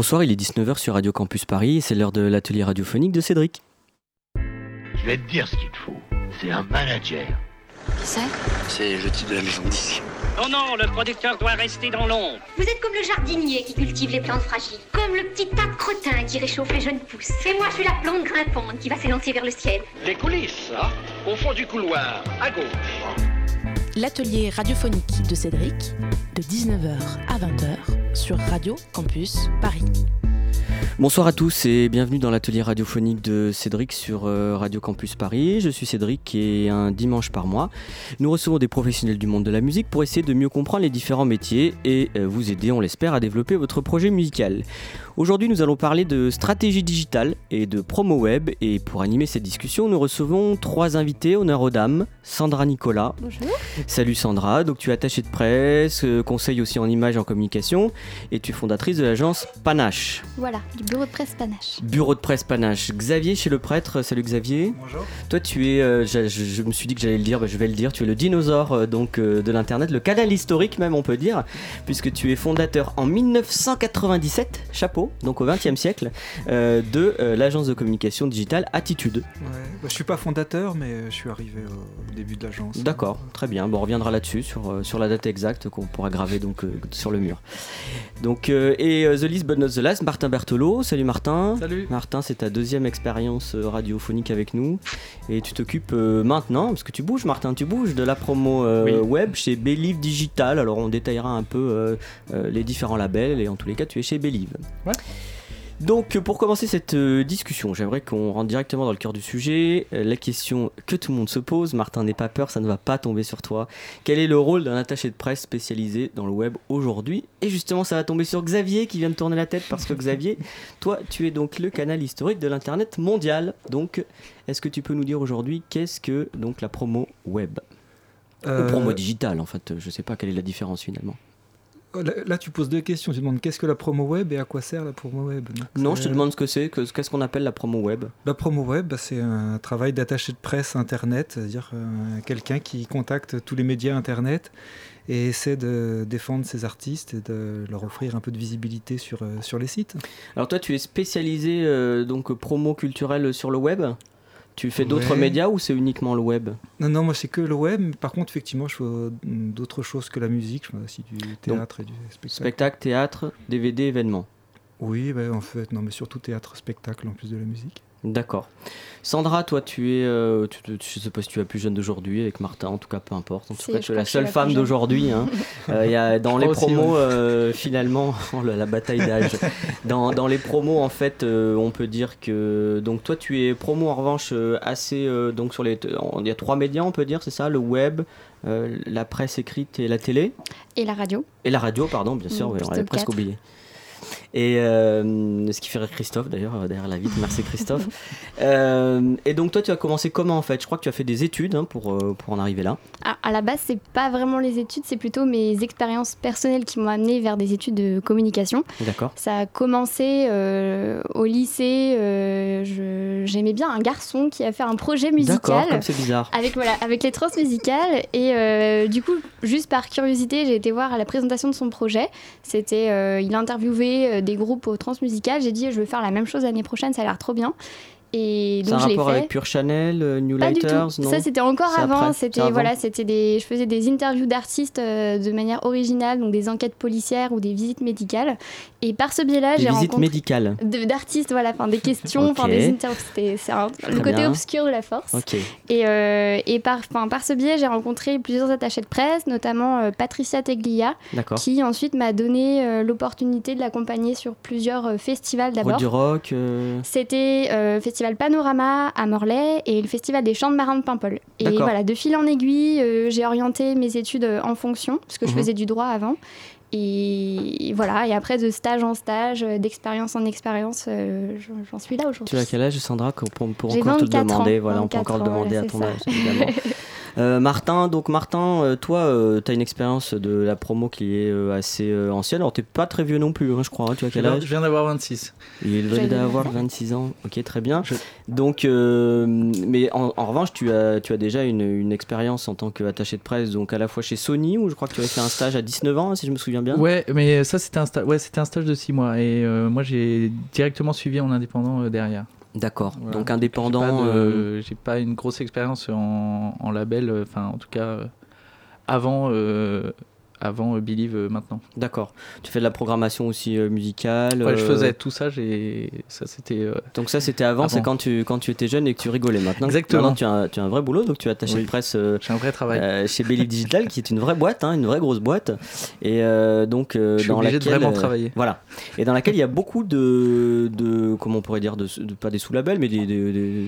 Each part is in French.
Bonsoir, il est 19h sur Radio Campus Paris et c'est l'heure de l'atelier radiophonique de Cédric. Je vais te dire ce qu'il te faut. C'est un manager. Qui c'est? C'est le type de la maison de disque. Non, non, le producteur doit rester dans l'ombre. Vous êtes comme le jardinier qui cultive les plantes fragiles, comme le petit tas de crottin qui réchauffe les jeunes pousses. Et moi, je suis la plante grimpante qui va s'élancer vers le ciel. Les coulisses, hein Au fond du couloir, à gauche. L'atelier radiophonique de Cédric, de 19h à 20h sur Radio Campus Paris. Bonsoir à tous et bienvenue dans l'atelier radiophonique de Cédric sur euh, Radio Campus Paris. Je suis Cédric et un dimanche par mois, nous recevons des professionnels du monde de la musique pour essayer de mieux comprendre les différents métiers et euh, vous aider, on l'espère, à développer votre projet musical. Aujourd'hui, nous allons parler de stratégie digitale et de promo web. Et pour animer cette discussion, nous recevons trois invités, honneur aux dames. Sandra Nicolas. Bonjour. Salut Sandra. Donc, tu es attachée de presse, euh, conseil aussi en image et en communication. Et tu es fondatrice de l'agence Panache. Voilà, du bureau de presse Panache. Bureau de presse Panache. Xavier chez le prêtre. Salut Xavier. Bonjour. Toi, tu es, euh, je, je- je me suis dit que j'allais le dire, bah, je vais le dire, tu es le dinosaure euh, donc euh, de l'internet, le canal historique même on peut dire, puisque tu es fondateur en 1997, chapeau, donc au 20e siècle, euh, de euh, l'agence de communication digitale Attitude. Ouais. Bah, je suis pas fondateur, mais je suis arrivé au début de l'agence. D'accord, très bien. Bon, on reviendra là-dessus sur, euh, sur la date exacte qu'on pourra graver donc sur le mur. Donc et the list but not the last, Martin Berthelot. Salut Martin. Salut. Martin, c'est ta deuxième expérience radiophonique avec nous et tu t'occupes maintenant, parce que tu bouges Martin, tu bouges de la promo Oui. web chez Believe Digital. Alors on détaillera un peu les différents labels et en tous les cas tu es chez Believe. Ouais. Donc pour commencer cette euh, discussion, j'aimerais qu'on rentre directement dans le cœur du sujet. Euh, la question que tout le monde se pose, Martin n'aie pas peur, ça ne va pas tomber sur toi. Quel est le rôle d'un attaché de presse spécialisé dans le web aujourd'hui? Et justement ça va tomber sur Xavier qui vient de tourner la tête parce que Xavier, toi tu es donc le canal historique de l'internet mondial. Donc est-ce que tu peux nous dire aujourd'hui qu'est-ce que donc la promo web? Euh, Ou promo digitale en fait, je sais pas quelle est la différence finalement. Là, là, tu poses deux questions. Tu demandes qu'est-ce que la promo web et à quoi sert la promo web? Donc, Non, je te c'est- demande ce que c'est, que- qu'est-ce qu'on appelle la promo web? La promo web, bah, c'est un travail d'attaché de presse internet, c'est-à-dire euh, quelqu'un qui contacte tous les médias internet et essaie de défendre ses artistes et de leur offrir un peu de visibilité sur, euh, sur les sites. Alors toi, tu es spécialisé euh, donc promo culturelle sur le web? Tu fais d'autres Ouais. médias ou c'est uniquement le web? Non, non, moi c'est que le web. mais Par contre, effectivement, je fais euh, d'autres choses que la musique. Je fais aussi du théâtre et du spectacle. Spectacle, théâtre, DVD, événements. Oui, bah, en fait, non, mais surtout théâtre, spectacle en plus de la musique. D'accord. Sandra, toi, tu es, euh, tu, tu- je sais pas si tu es la plus jeune d'aujourd'hui avec Martin, en tout cas, peu importe. En tout C'est- cas, tu es la seule la femme d'aujourd'hui. hein. Euh, il y a, dans Je les aussi, promos, euh, finalement, oh là, la bataille d'âge. Dans, dans les promos, en fait, euh, on peut dire que donc toi, tu es promo en revanche euh, assez euh, donc sur les, il y a trois médias, on peut dire, c'est ça, le web, euh, la presse écrite et la télé? Et la radio Et la radio, pardon, bien sûr, Mm, on plutôt avait le presque oublié. Et euh, ce qui fait rire Christophe d'ailleurs, euh, derrière la vitre, merci Christophe. Euh, et donc toi tu as commencé comment en fait? Je crois que tu as fait des études hein, pour, pour en arriver là. Ah, À la base, c'est pas vraiment les études, c'est plutôt mes expériences personnelles qui m'ont amené vers des études de communication. D'accord. Ça a commencé euh, au lycée. euh, je- J'aimais bien un garçon qui a fait un projet D'accord, musical. comme c'est bizarre. Avec, voilà, avec les trans musicales. Et euh, du coup, juste par curiosité, j'ai été voir à la présentation de son projet. C'était, euh, il interviewait euh, des groupes aux trans musicales. J'ai dit, je veux faire la même chose l'année prochaine, ça a l'air trop bien. Et C'est un donc, je l'ai rapport fait. avec Pure Chanel, euh, New Pas du tout. non Ça c'était encore avant. C'était voilà, c'était des. Je faisais des interviews d'artistes euh, de manière originale, donc des enquêtes policières ou des visites médicales. Et par ce biais-là, Des j'ai visites rencontré médicales. de- d'artistes, voilà, enfin des questions, enfin des interviews. C'était le côté bien. obscur de la force. Et, euh, et par, par ce biais, j'ai rencontré plusieurs attachés de presse, notamment euh, Patricia Teglia, qui ensuite m'a donné l'opportunité de l'accompagner sur plusieurs festivals d'abord. du rock. C'était euh, Festival Panorama à Morlaix et le Festival des Chants de Marins de Paimpol. Et voilà, de fil en aiguille, euh, j'ai orienté mes études euh, en fonction, parce que je Mhm. faisais du droit avant. Et voilà, et après de stage en stage, euh, d'expérience en expérience, euh, j'en- suis là aujourd'hui. Tu as quel âge Sandra qu'on peut, encore te le 24 ans, demander. Voilà, on peut 24 encore le demander à ton âge évidemment. Euh, Martin, donc Martin, euh, toi, euh, tu as une expérience de la promo qui est euh, assez euh, ancienne. Alors, t'es pas très vieux non plus, hein, je crois. hein. Tu as Je quel viens, âge? je viens d'avoir 26. Il venait J'allais d'avoir dire. 26 ans. Ok, très bien. Je- Donc, euh, mais en, en revanche, tu as, tu as déjà une, une expérience en tant qu'attaché de presse, donc à la fois chez Sony, où je crois que tu avais fait un stage à 19 ans, si je me souviens bien. Ouais, mais ça c'était un, sta- ouais, c'était un stage de 6 mois et euh, moi j'ai directement suivi en indépendant euh, derrière. D'accord. Voilà. Donc J'ai indépendant. pas, de- euh, j'ai pas une grosse expérience en, en label, euh, enfin en tout cas euh, avant, avant euh, Believe euh, maintenant. D'accord. Tu fais de la programmation aussi euh, musicale. Ouais, je faisais tout ça, j'ai ça c'était Donc ça, c'était avant, Avant. c'est quand tu, quand tu étais jeune et que tu rigolais. Maintenant, Exactement. maintenant, tu, as, tu as un vrai boulot, donc tu es attaché Oui. de presse j'ai un vrai travail. chez Believe Digital, qui est une vraie boîte, hein, une vraie grosse boîte. Et donc, Je dans laquelle, de vraiment travailler. Voilà. Et dans laquelle il y a beaucoup de, de comment on pourrait dire, de, de- pas des sous-labels, mais des, des- des-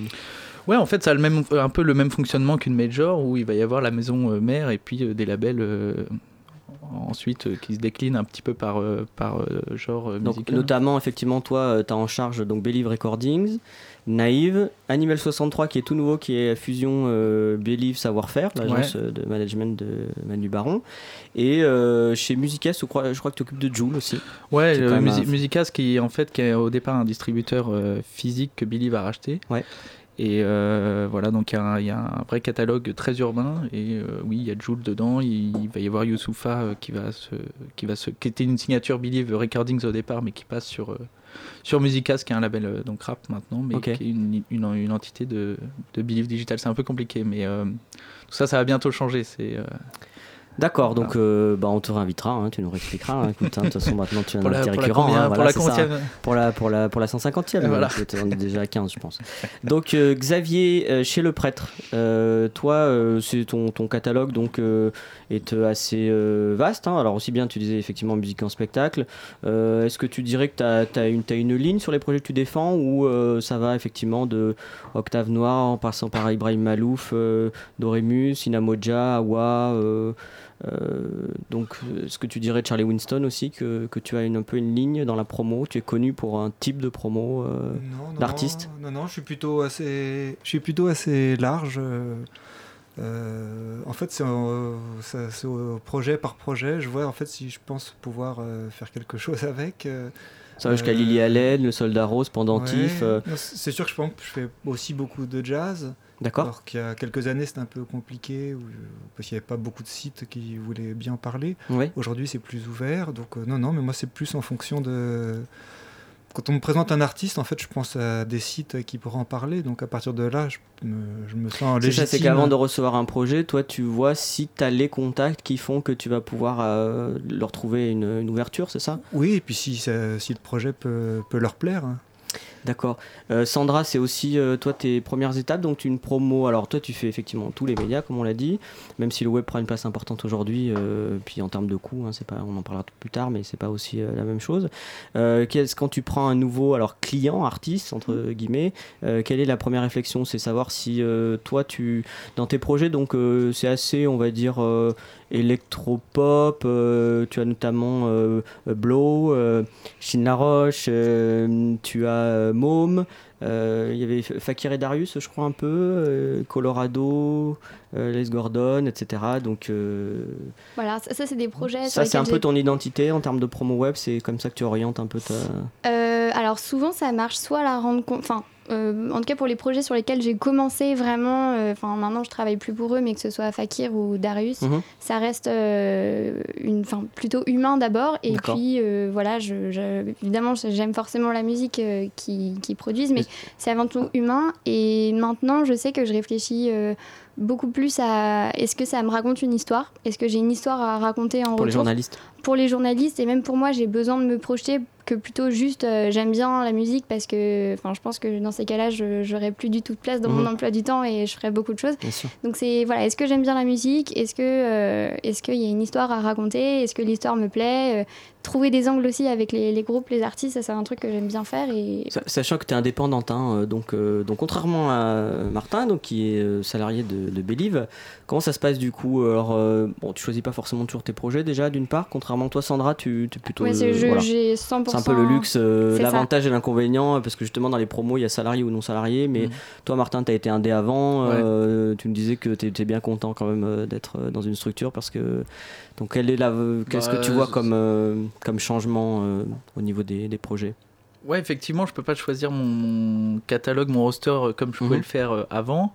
Ouais, en fait, ça a le même, un peu le même fonctionnement qu'une major où il va y avoir la maison mère et puis des labels ensuite euh, qui se déclinent un petit peu par, euh, par euh, genre donc musical. notamment effectivement toi, tu as en charge donc Believe Recordings, Naïve, Animal 63 qui est tout nouveau, qui est fusion euh, Believe Savoir-faire, l'agence de management de Manu Baron, et euh, chez Musicas, je crois, je crois que tu t'occupes de Joule aussi. Ouais, C'est le quand même Musi- un- Musicas qui est en fait qui est au départ un distributeur euh, physique que Billy va racheter. Ouais. Et euh, voilà, donc il y, a un- il y a un vrai catalogue très urbain. Et euh, oui, il y a Jules dedans. Il, va y avoir Youssoufa euh, qui va se, qui va se, qui était une signature Believe Recordings au départ, mais qui passe sur sur Musicas, qui est un label donc rap maintenant, mais qui est une, une, une entité de, de Believe Digital. C'est un peu compliqué, mais tout ça, ça va bientôt changer. C'est D'accord, donc euh, bah, on te réinvitera, hein, tu nous réexpliqueras. hein. Écoute, hein, de toute façon, maintenant tu es un invité récurrent. pour voilà, la ça. Pour la, pour la, pour la 150e, Voilà. on est déjà à 15, je pense. Donc, euh, Xavier, euh, chez le prêtre, toi, c'est ton, ton catalogue donc, est assez vaste. Alors, aussi bien, tu disais effectivement musique en spectacle. Est-ce que tu dirais que tu as, une, t'as une ligne sur les projets que tu défends ou ça va effectivement de Octave Noir en passant par Ibrahim Malouf, Doremus, Inamoja, Awa donc, est-ce que tu dirais de Charlie Winston aussi que, que tu as une, un peu une ligne dans la promo? Tu es connu pour un type de promo euh, Non, non, d'artiste? Non, non, je suis plutôt assez, je suis plutôt assez large. euh, euh, en fait, c'est projet par projet. Je vois en fait si je pense pouvoir euh, faire quelque chose avec. euh, Ça va jusqu'à euh, Lily Allen, Le Soldat Rose, Pendentif. ouais. euh, c'est sûr que je pense que je fais aussi beaucoup de jazz. D'accord Alors qu'il y a quelques années, c'était un peu compliqué où- parce qu'il n'y avait pas beaucoup de sites qui voulaient bien parler. Oui. Aujourd'hui, c'est plus ouvert. Donc, euh, non, non, mais moi, c'est plus en fonction de. Quand on me présente un artiste, en fait, je pense à des sites qui pourraient en parler. Donc, à partir de là, je me, je me sens C'est légitime. ça, c'est qu'avant de recevoir un projet, toi, tu vois si tu as les contacts qui font que tu vas pouvoir euh, leur trouver une, une ouverture, c'est ça? Oui, et puis si, ça- si le projet peut, peut leur plaire. hein. D'accord. Euh, Sandra, c'est aussi euh, toi tes premières étapes, donc une promo. Alors toi, tu fais effectivement tous les médias, comme on l'a dit, même si le web prend une place importante aujourd'hui. euh, puis en termes de coûts, hein, c'est pas, on en parlera plus tard, mais c'est pas aussi la même chose. Qu'est-ce- quand tu prends un nouveau, alors client, artiste entre guillemets, euh, quelle est la première réflexion? C'est savoir si toi, tu dans tes projets, donc c'est assez, on va dire. électropop, euh, tu as notamment euh, Blow, euh, Chine Laroche, tu as Môme, euh, il y avait Fakir et Darius, je crois un peu, euh, Colorado, euh, Les Gordon, etc. Donc euh, Voilà, ça, ça, c'est des projets. ça c'est un peu ton identité en termes de promo web, c'est comme ça que tu orientes un peu ta... Euh, alors souvent ça marche soit à la rendre compte, enfin euh, en tout cas pour les projets sur lesquels j'ai commencé vraiment, euh, enfin maintenant je travaille plus pour eux, mais que ce soit Fakir ou Darius, Mhm. ça reste euh, une, enfin plutôt humain d'abord, et puis voilà, je, je- évidemment j'aime forcément la musique qu'ils qui produisent, mais c'est avant tout humain. Et maintenant je sais que je réfléchis beaucoup plus à est-ce que ça me raconte une histoire, est-ce que j'ai une histoire à raconter en pour les journalistes. pour les journalistes et même pour moi, j'ai besoin de me projeter que plutôt juste euh, j'aime bien la musique parce que enfin je pense que dans ces cas-là, je j'aurais plus du tout de place dans Mhm. mon emploi du temps et je ferais beaucoup de choses. Donc c'est voilà, est-ce que j'aime bien la musique? Est-ce que euh, est-ce qu'il y a une histoire à raconter? Est-ce que l'histoire me plaît? Euh, Trouver des angles aussi avec les, les groupes, les artistes, ça c'est un truc que j'aime bien faire et Sa- Sachant que tu es indépendante, hein, donc, donc contrairement à Martin, donc, qui est salarié de, de Believe, comment ça se passe du coup? Alors, bon, tu choisis pas forcément toujours tes projets déjà, d'une part, contrairement à toi, Sandra, tu, tu es plutôt. Ouais, euh, voilà. j'ai 100% C'est un peu le luxe, euh, l'avantage et l'inconvénient, parce que justement dans les promos, il y a salarié ou non salarié. Mais Mhm. toi, Martin, tu as été indé avant. Ouais. euh, tu me disais que tu étais bien content quand même euh, d'être euh, dans une structure parce que. Donc, quelle est la, qu'est-ce Bah, que tu vois comme, euh, comme changement euh, au niveau des, des projets? Ouais, effectivement, je peux pas choisir mon, mon catalogue, mon roster euh, comme je pouvais Mhm. le faire euh, avant.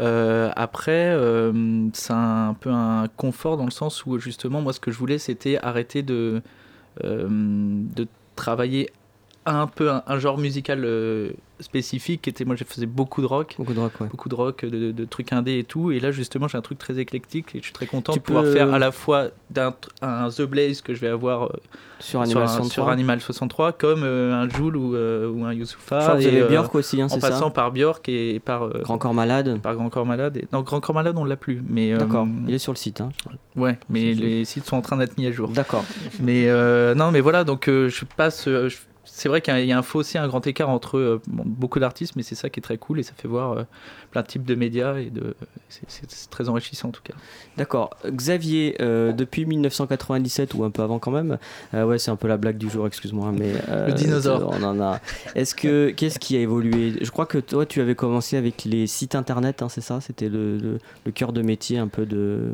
Euh, après, euh, c'est un peu un confort dans le sens où justement, moi, ce que je voulais, c'était arrêter de, euh, de travailler un peu un, genre musical euh, spécifique. Qui était, moi, je faisais beaucoup de rock. Beaucoup de rock, ouais. Beaucoup de rock, de, de trucs indés et tout. Et là, justement, j'ai un truc très éclectique et je suis très content Tu de pouvoir faire à la fois d'un un The Blaze que je vais avoir euh, Sur sur, Animal un- 63. sur Animal 63, comme euh, un Joule ou, euh, ou un Youssoufa. Et, euh, Björk aussi, hein, en passant par Björk et par, euh, Grand Corps Malade. par Grand Corps Malade. Et... Non, Grand Corps Malade, on l'a plus. Mais, D'accord, il est sur le site. hein. Ouais, mais les sites sont en train d'être mis à jour. D'accord. Mais non, mais voilà, donc je passe. je- C'est vrai qu'il y a- un fossé, un grand écart entre euh, bon, beaucoup d'artistes, mais c'est ça qui est très cool et ça fait voir euh, plein de types de médias et de. c'est- C'est c'est très enrichissant en tout cas. D'accord. Xavier, euh, depuis 1997 ou un peu avant quand même, euh, ouais, c'est un peu la blague du jour, excuse-moi, mais euh, Le dinosaure. On en a. Est-ce que qu'est-ce qui a évolué? Je crois que toi, tu avais commencé avec les sites internet, hein, c'est ça? C'était le, le, le cœur de métier un peu de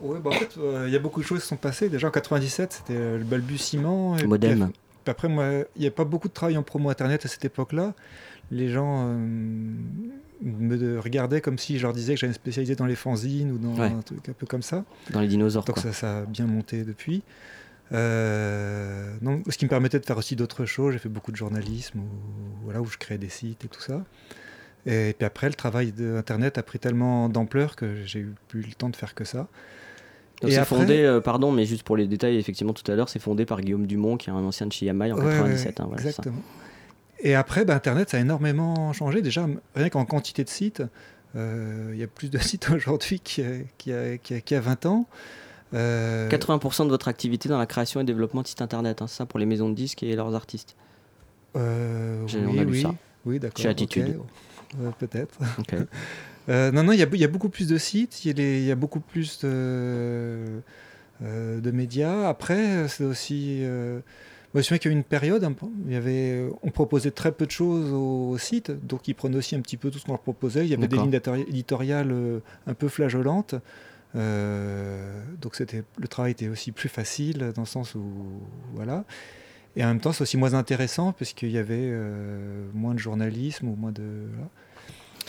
Ouais, bah en fait, euh, il y a beaucoup de choses qui sont passées. Déjà en 97, c'était le balbutiement. et modem. Après, moi, il n'y a pas beaucoup de travail en promo internet à cette époque-là. Les gens euh, me regardaient comme si je leur disais que j'allais me spécialiser dans les fanzines ou dans Ouais. un truc un peu comme ça. dans les dinosaures. Donc quoi. ça, ça a bien monté depuis. Euh, non, ce qui me permettait de faire aussi d'autres choses. J'ai fait beaucoup de journalisme, où, voilà, où je créais des sites et tout ça. Et puis après, le travail d'Internet a pris tellement d'ampleur que j'ai eu plus le temps de faire que ça. Donc c'est après- fondé, euh, pardon, mais juste pour les détails, effectivement, tout à l'heure, c'est fondé par Guillaume Dumont, qui est un ancien de chez Yamaha en Ouais, ouais, 97. hein, voilà, c'est ça. exactement. Et après, bah, Internet, ça a énormément changé. Déjà, rien qu'en quantité de sites, euh, il y a plus de sites aujourd'hui qu'il y, a- y a- qu'il y a- qu'il y a 20 ans. Euh, 80% de votre activité dans la création et développement de sites internet, hein, c'est ça pour les maisons de disques et leurs artistes. euh, oui, on a lu oui, ça. oui, d'accord. Chez Attitude. ok. Euh, Peut-être. Ok. Euh, non, non, il y, a, il y a beaucoup plus de sites, il y a, y beaucoup plus de, euh, de médias. Après, c'est aussi. Euh, moi, je me souviens qu'il y a eu une période, il y avait, on proposait très peu de choses au, au site, donc ils prenaient aussi un petit peu tout ce qu'on leur proposait. Il y avait des lignes éditori- éditoriales un peu flageolantes. Donc c'était, le travail était aussi plus facile dans le sens où. Voilà. Et en même temps, c'est aussi moins intéressant parce qu'il y avait moins de journalisme ou moins de. voilà.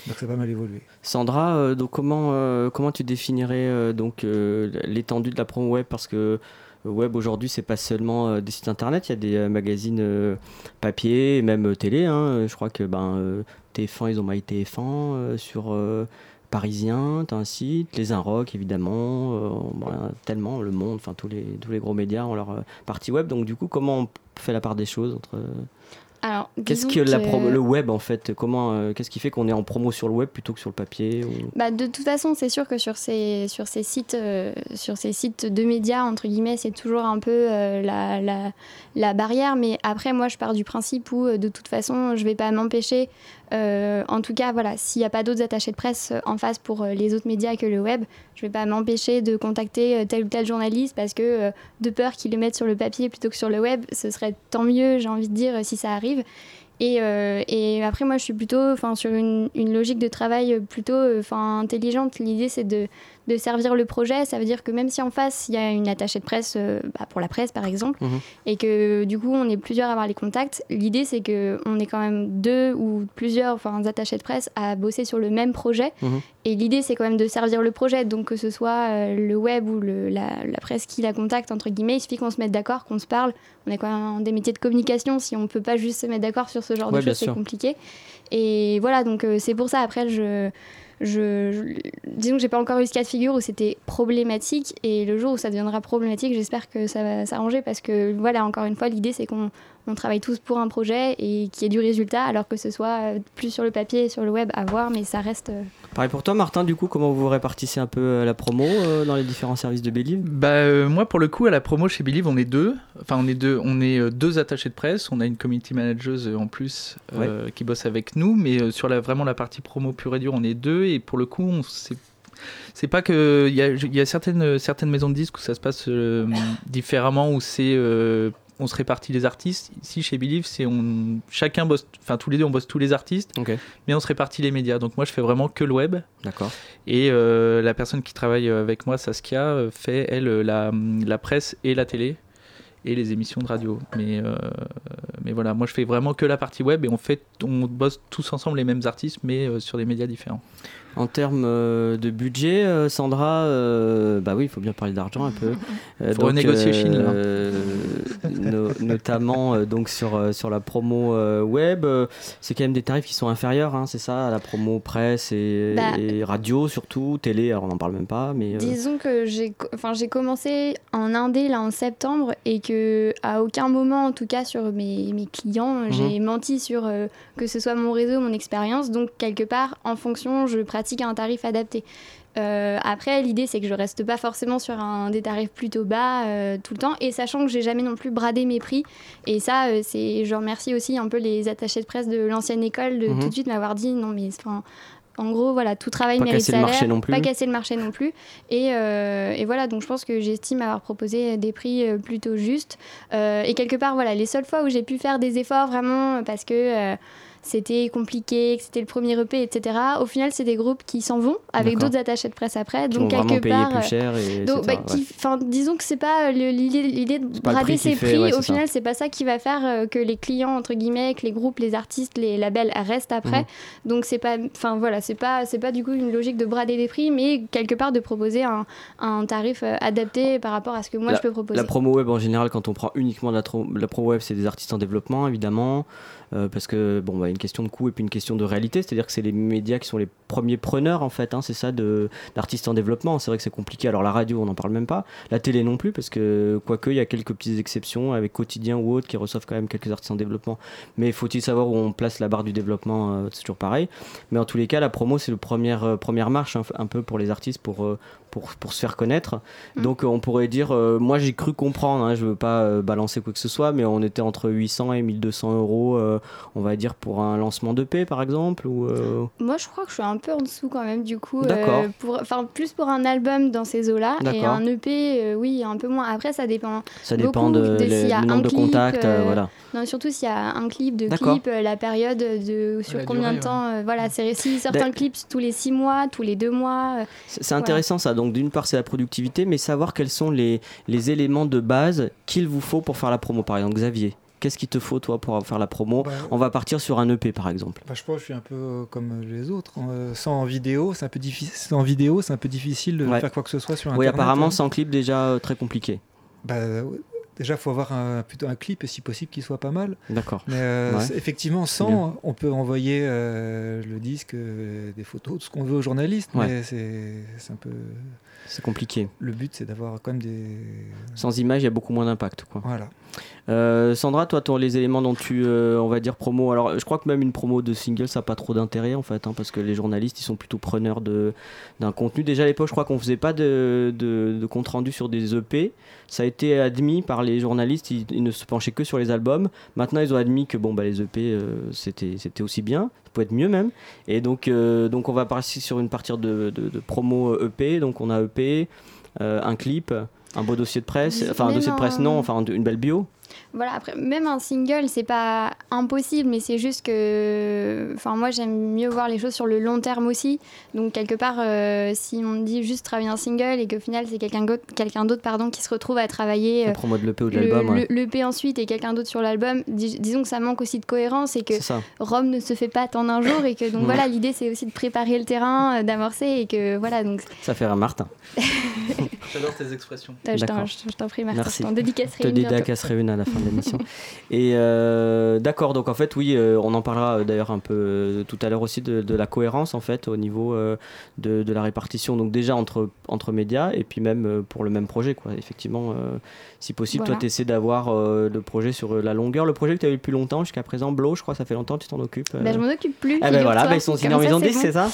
Donc ça a pas mal évolué. Sandra, euh, euh, comment tu définirais euh, donc l'étendue de la promo web? Parce que web aujourd'hui, c'est pas seulement des sites internet, il y a des magazines papier, même télé. hein. Je crois que ben, euh, TF1, ils ont My TF1 euh, sur Parisien, tu as un site, les Inrock évidemment, tellement, Le Monde, tous les, gros médias ont leur partie web. Donc du coup, comment on fait la part des choses entre Qu'est-ce que la que- promo- le web en fait Comment euh, Qu'est-ce qui fait qu'on est en promo sur le web plutôt que sur le papier ou... Bah, de toute façon, c'est sûr que sur ces, sur ces sites, euh, sur ces sites de médias entre guillemets, c'est toujours un peu euh, la, la, la barrière. Mais après, moi, je pars du principe où de toute façon, je vais pas m'empêcher. Euh, en tout cas, voilà, s'il n'y a pas d'autres attachés de presse euh, en face pour euh, les autres médias que le web, je vais pas m'empêcher de contacter tel ou tel journaliste parce que de peur qu'ils le mettent sur le papier plutôt que sur le web, ce serait tant mieux, j'ai envie de dire, si ça arrive. Et, après, moi, je suis plutôt sur une, une logique de travail plutôt intelligente. L'idée, c'est de, de servir le projet. Ça veut dire que même si en face, il y a une attachée de presse, euh, bah, pour la presse, par exemple, Mhm. et que du coup, on est plusieurs à avoir les contacts, l'idée, c'est qu'on est quand même deux ou plusieurs enfin, attachés de presse à bosser sur le même projet. Mhm. Et l'idée, c'est quand même de servir le projet. Donc, que ce soit euh, le web ou le, la, la presse qui la contacte, entre guillemets, il suffit qu'on se mette d'accord, qu'on se parle. On est quand même dans des métiers de communication. Si on peut pas juste se mettre d'accord sur ce genre Ouais, de choses, c'est compliqué. Et voilà, donc euh, c'est pour ça. Après, je, je, disons que j'ai pas encore eu ce cas de figure où c'était problématique. Et le jour où ça deviendra problématique, j'espère que ça va s'arranger parce que voilà, encore une fois, l'idée c'est qu'on on travaille tous pour un projet et qu'il y ait du résultat, alors que ce soit euh, plus sur le papier et sur le web à voir, mais ça reste. euh, Pareil pour toi, Martin, du coup, comment vous répartissez un peu euh, la promo euh, dans les différents services de Believe? Bah euh, moi pour le coup à la promo chez Believe on est deux, enfin on est deux, on est deux attachés de presse, on a une community manager en plus euh, qui bosse avec nous, mais sur la vraiment la partie promo pure et dure on est deux. Et pour le coup on c'est c'est pas que il y a, il y a certaines certaines maisons de disques où ça se passe euh, différemment où c'est euh, on se répartit les artistes. Ici, chez Believe, c'est on, chacun bosse, enfin tous les deux, on bosse tous les artistes, mais on se répartit les médias. Donc moi, je fais vraiment que le web. d'accord. Et euh, la personne qui travaille avec moi, Saskia, euh, fait, elle, euh, la, la presse et la télé et les émissions de radio. Mais, euh, mais voilà, moi, je fais vraiment que la partie web et on, fait, on bosse tous ensemble les mêmes artistes, mais euh, sur des médias différents. En termes euh, de budget, euh, Sandra, euh, bah oui, il faut bien parler d'argent un peu. Euh, Faut renégocier Chine, là. No- notamment euh, donc sur, euh, sur la promo euh, web, c'est quand même des tarifs qui sont inférieurs, hein, c'est ça, à la promo presse et, Bah. et radio surtout, télé, alors on n'en parle même pas, mais Disons que j'ai commencé en indé là en septembre et que à aucun moment, en tout cas sur mes, mes clients, Mhm. j'ai menti sur que ce soit mon réseau, mon expérience. Donc quelque part, en fonction, je pratique un tarif adapté. Euh, après, l'idée c'est que je reste pas forcément sur un des tarifs plutôt bas euh, tout le temps, et sachant que j'ai jamais non plus bradé mes prix. Et ça, euh, c'est, je remercie aussi un peu les attachés de presse de l'ancienne école de Mhm. tout de suite m'avoir dit non mais enfin, en gros voilà tout travail Pas mérite salaire, marché non plus. pas casser le marché non plus. Et, et voilà, donc je pense que j'estime avoir proposé des prix plutôt justes. Et quelque part, voilà, les seules fois où j'ai pu faire des efforts vraiment parce que c'était compliqué, que c'était le premier EP, etc. Au final, c'est des groupes qui s'en vont avec d'autres attachés de presse après. qui Donc quelque part. plus euh, cher. Et, donc, etc., bah, qui- disons que c'est pas euh, l'idée de brader ses prix. ouais, Au final, c'est pas ça qui va faire euh, que les clients entre guillemets, que les groupes, les artistes, les labels restent après. Mhm. Donc c'est pas, enfin voilà, c'est pas pas du coup une logique de brader des prix, mais quelque part de proposer un, un tarif euh, adapté par rapport à ce que moi je peux proposer. La promo web en général, quand on prend uniquement la promo web, c'est des artistes en développement évidemment, euh, parce que bon, bah, une question de coût et puis une question de réalité, c'est-à-dire que c'est les médias qui sont les premiers preneurs en fait, hein, c'est ça d'artistes en développement. C'est vrai que c'est compliqué. Alors la radio, on n'en parle même pas, la télé non plus, parce que quoique il y a quelques petites exceptions avec quotidien ou autres qui reçoivent quand même quelques artistes en développement. Mais faut-il savoir où on place la barre du développement, euh, c'est toujours pareil. Mais en tous les cas, la promo c'est le première euh, première marche hein, un peu pour les artistes pour pour, pour se faire connaître. Mm. Donc euh, on pourrait dire, euh, moi j'ai cru comprendre, hein, je veux pas euh, balancer quoi que ce soit, mais on était entre 800 et 1200 euros, euh, on va dire pour un lancement d'EP par exemple, ou euh, Moi, je crois que je suis un peu en dessous quand même, du coup. D'accord. euh, enfin, plus pour un album dans ces eaux-là. Et un EP, euh, oui, un peu moins. Après, ça dépend. ça dépend Beaucoup de, de les- s'il y a du un nombre de clip, contacts, euh, euh, voilà. Non, surtout s'il y a un clip, de D'accord. clip, euh, la période de sur La combien durée, de temps. euh, voilà, c'est si certains clips tous les six mois, tous les deux mois. euh, C'est intéressant ça. Donc d'une part c'est la productivité, mais savoir quels sont les, les éléments de base qu'il vous faut pour faire la promo. Par exemple Xavier, qu'est-ce qu'il te faut toi pour faire la promo? Bah, On va partir sur un EP par exemple. Bah, je pense que je suis un peu euh, comme les autres. hein. Euh, sans vidéo, c'est un peu difficile. Sans vidéo, c'est un peu difficile de Ouais. faire quoi que ce soit sur Oui, Internet. apparemment hein. sans clip déjà euh, très compliqué. Bah. Déjà, faut avoir un, plutôt un clip et si possible qu'il soit pas mal. D'accord. Mais euh, Ouais. effectivement, sans, on peut envoyer euh, le disque, euh, des photos, tout ce qu'on veut aux journalistes. Ouais. Mais c'est un peu. C'est compliqué. Le but, c'est d'avoir quand même des. Sans image, il y a beaucoup moins d'impact. quoi. Voilà. Euh, Sandra, toi, toi, les éléments dont tu, euh, on va dire promo. Alors, je crois que même une promo de single, ça n'a pas trop d'intérêt en fait, hein, parce que les journalistes, ils sont plutôt preneurs d'un contenu. Déjà à l'époque, je crois qu'on faisait pas de, de, compte rendu sur des EP. Ça a été admis par les journalistes. Ils, ne se penchaient que sur les albums. Maintenant, ils ont admis que bon, bah, les EP, euh, c'était aussi bien. Ça pouvait être mieux même. Et donc, euh, donc, on va passer sur une partie de, de, de promo EP. Donc, on a EP, un clip. Un beau dossier de presse, enfin un dossier de presse non, enfin une belle bio. Voilà, après, même un single, c'est pas impossible, mais c'est juste que. Enfin, moi, j'aime mieux voir les choses sur le long terme aussi. Donc, quelque part, euh, si on me dit juste travailler un single et qu'au final, c'est quelqu'un d'autre quelqu'un d'autre, pardon, qui se retrouve à travailler. Euh, promo de l'EP ou de le- l'album, ouais. le- l'EP ensuite et quelqu'un d'autre sur l'album, dis- disons que ça manque aussi de cohérence et que. Rome ne se fait pas en un jour et que donc voilà l'idée c'est aussi de préparer le terrain, euh, d'amorcer et que voilà donc Ça fait un Martin. J'adore tes expressions. euh, je t'en- prie Martin, Merci. je t'en dédicacerai te une à la fin de l'émission. Et euh, d'accord, donc en fait, oui, euh, on en parlera euh, d'ailleurs un peu tout à l'heure aussi de, de la cohérence en fait au niveau de, de la répartition. Donc déjà entre, entre médias et puis même pour le même projet, quoi. Effectivement, si possible, Voilà. toi, tu essaies d'avoir le projet sur la longueur. Le projet que tu as eu le plus longtemps jusqu'à présent, Blow, je crois, ça fait longtemps que tu t'en occupes. Bah, je m'en occupe plus. Ah ben voilà, bah, ils sont signés en maison c'est ça?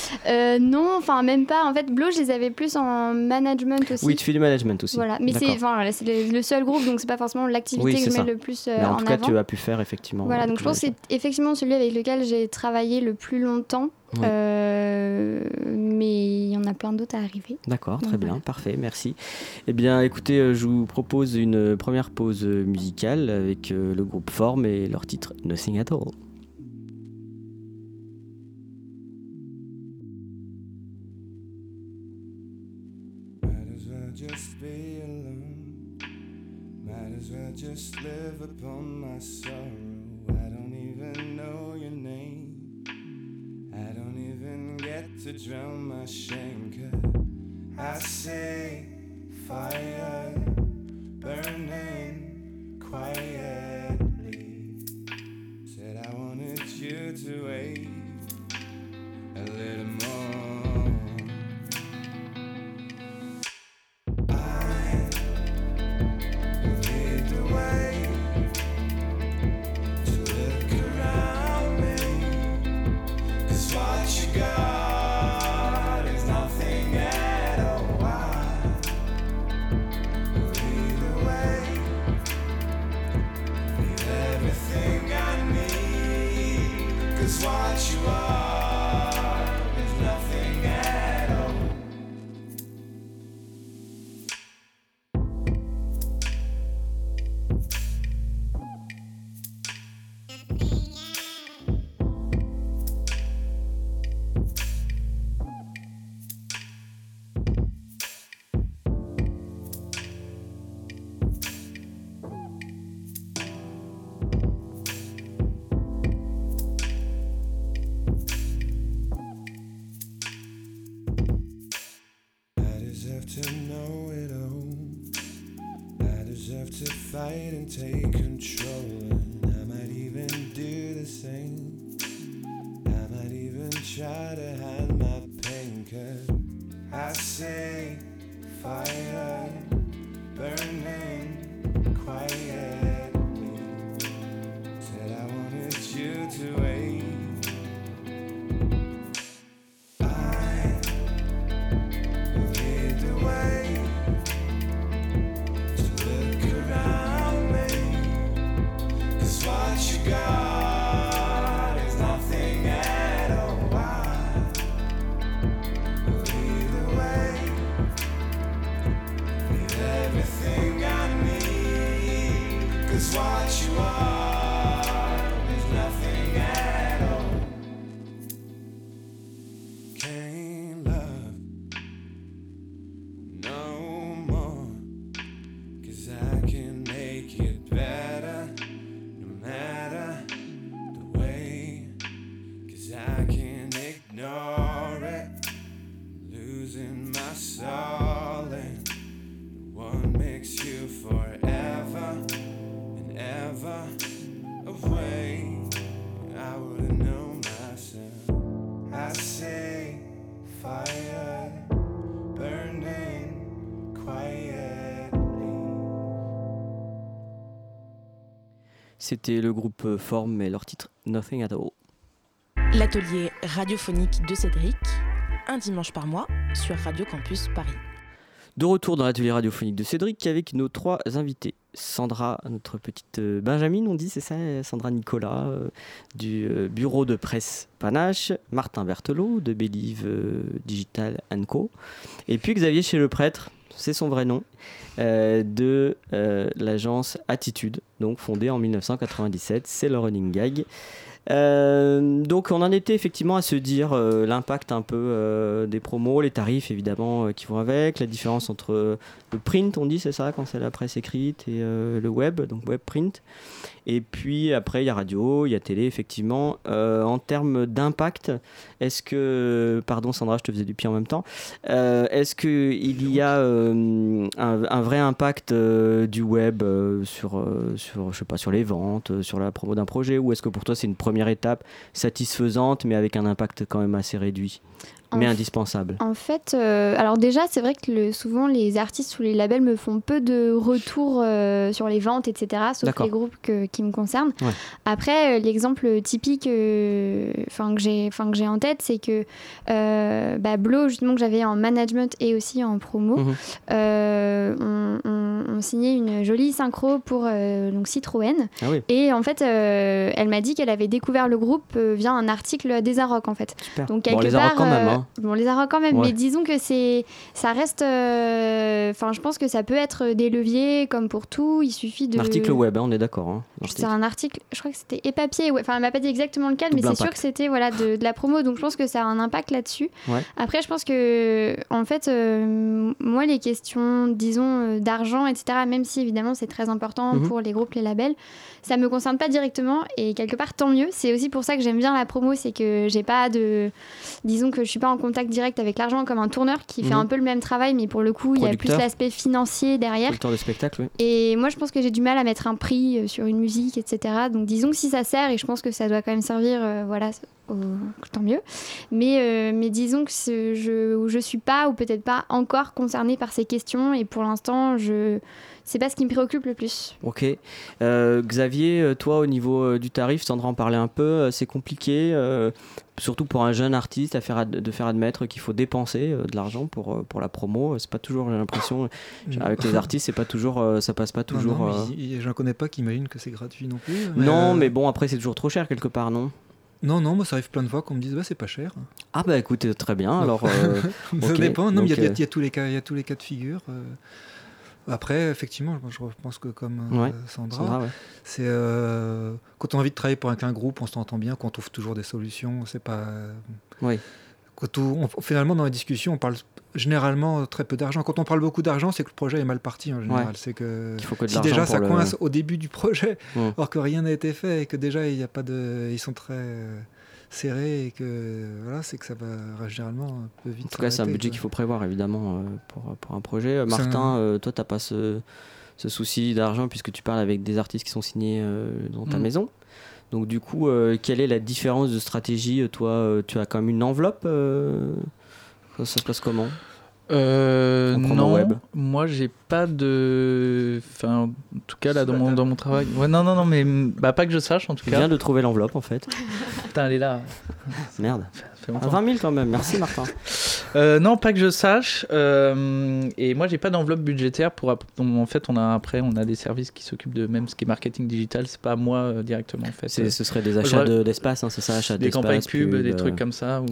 Non, enfin même pas. En fait, Blow, je les avais plus en management aussi. Oui, tu fais du management aussi. Voilà, mais c'est le, le seul groupe, donc c'est pas forcément l'activité Oui, que je met ça. Le plus euh, en, en tout cas, tu as pu faire effectivement. Voilà, donc je pense que c'est effectivement celui avec lequel j'ai travaillé le plus longtemps. Oui. Euh, mais il y en a plein d'autres à arriver. D'accord, très Donc, bien, voilà. parfait, merci. Eh bien, écoutez, euh, je vous propose une première pause musicale avec le groupe Form et leur titre Nothing at All. Drown my shame. Cause I see fire burning quietly. Said I wanted you to wait a little more. Take 'Cause what you are C'était le groupe euh, Form et leur titre Nothing at All. L'atelier radiophonique de Cédric, un dimanche par mois sur Radio Campus Paris. De retour dans l'atelier radiophonique de Cédric avec nos trois invités. Sandra, notre petite euh, Benjamin, on dit, c'est ça Sandra Nicolas, euh, du euh, bureau de presse Panache, Martin Berthelot, de Believe euh, Digital Co. Et puis Xavier chez le prêtre, c'est son vrai nom, euh, de euh, l'agence Attitude, donc fondée en 1997, c'est le running gag. Euh, donc on en était effectivement à se dire l'impact un peu des promos, les tarifs évidemment qui vont avec, la différence entre le print, on dit c'est ça quand c'est la presse écrite et le web, donc web print. Et puis après il y a radio, il y a télé effectivement. Euh, en termes d'impact, est-ce que, pardon Sandra, je te faisais du pied en même temps, euh, est-ce que il y a euh, un, un vrai impact du web sur, sur, je sais pas, sur les ventes, sur la promo d'un projet, ou est-ce que pour toi c'est une première étape satisfaisante, mais avec un impact quand même assez réduit, mais indispensable En fait, euh, alors déjà, c'est vrai que le- souvent les artistes ou les labels me font peu de retours euh, sur les ventes, etc., sauf les groupes que- qui me concernent. Ouais. Après, euh, l'exemple typique 'fin, que j'ai enfin, que j'ai en tête, c'est que bah, Blo, justement, que j'avais en management et aussi en promo, euh, on, signé une jolie synchro pour donc Citroën. Ah oui. Et en fait, elle m'a dit qu'elle avait découvert le groupe via un article des Arocs en fait. Super. Donc Bon, quelque les Arocs part, quand même, euh, hein. bon, les Arocs quand même, Ouais. mais disons que c'est, ça reste, euh, enfin, je pense que ça peut être des leviers comme pour tout. Il suffit de. Article web, hein, on est d'accord. hein, C'est un article, je crois que c'était et papier, ouais. enfin elle m'a pas dit exactement lequel, mais Double c'est sûr que c'était voilà, de, de la promo, donc je pense que ça a un impact là-dessus. Ouais. Après, je pense que, en fait, euh, moi, les questions, disons, euh, d'argent, etc., même si évidemment c'est très important Mhm. pour les groupes, les labels, ça me concerne pas directement et quelque part, tant mieux. C'est aussi pour ça que j'aime bien la promo, c'est que j'ai pas de. Disons que je suis pas en contact direct avec l'argent comme un tourneur qui fait Mhm. un peu le même travail, mais pour le coup, il y a plus l'aspect financier derrière. Producteur de spectacle, oui. Et moi, je pense que j'ai du mal à mettre un prix euh, sur une musique, etc. Donc, disons que si ça sert, et je pense que ça doit quand même servir, euh, voilà, au- tant mieux. Mais, euh, mais disons que je je suis pas, ou peut-être pas encore concernée par ces questions, et pour l'instant, je c'est pas ce qui me préoccupe le plus. Ok. Euh, Xavier, euh, toi, au niveau euh, du tarif, Sandra en parlait un peu, euh, c'est compliqué, euh, surtout pour un jeune artiste, à faire ad- de faire admettre qu'il faut dépenser euh, de l'argent pour, euh, pour la promo. C'est pas toujours, j'ai l'impression, avec les artistes, c'est pas toujours, euh, ça passe pas toujours. non, euh, j'en connais pas qui imaginent que c'est gratuit non plus. Non, euh, mais bon, après, c'est toujours trop cher quelque part, non? Non, non, moi ça arrive plein de fois qu'on me dise bah, c'est pas cher. Ah, bah écoute, très bien. Alors, euh, ça dépend. Non, mais il y a- y tous les cas, il y a tous les cas de figure. euh. Après, effectivement, je pense que comme euh, Ouais, Sandra, Sandra, ouais. c'est euh, quand on a envie de travailler pour un, un groupe, on s'entend bien, qu'on trouve toujours des solutions. C'est pas. Oui. Quand on- on- finalement, dans les discussions, on parle généralement très peu d'argent. Quand on parle beaucoup d'argent, c'est que le projet est mal parti en général. Ouais. C'est que Qu'il faut que si déjà ça le- coince au début du projet, alors que rien n'a été fait et que déjà il n'y a pas de, ils sont très serrés et que voilà, c'est que ça va généralement un peu vite. En tout cas, c'est un budget qu'il faut prévoir évidemment euh, pour, pour un projet. Euh, Martin, un- euh, toi, t'as pas ce, ce souci d'argent puisque tu parles avec des artistes qui sont signés dans ta Mm. maison. Donc, du coup, quelle est la différence de stratégie Toi, tu as quand même une enveloppe ça, ça se passe comment? Euh, non, web. moi j'ai pas de. Enfin, en tout cas là dans mon, dans mon travail. Ouais, non, non, non, mais bah, pas que je sache en tout cas. viens de trouver l'enveloppe en fait. Putain, elle est là. Merde. Ça fait À longtemps. 20 000 quand même, merci Martin. Euh, non, pas que je sache. euh, et moi, j'ai pas d'enveloppe budgétaire pour. en fait, on a après, on a des services qui s'occupent de même ce qui est marketing digital. C'est pas moi euh, directement en fait. C'est- ce serait des achats j'aurais- de- d'espace, hein, c'est ça, achats des d'espace. campagnes pub, des euh, trucs comme ça. Euh,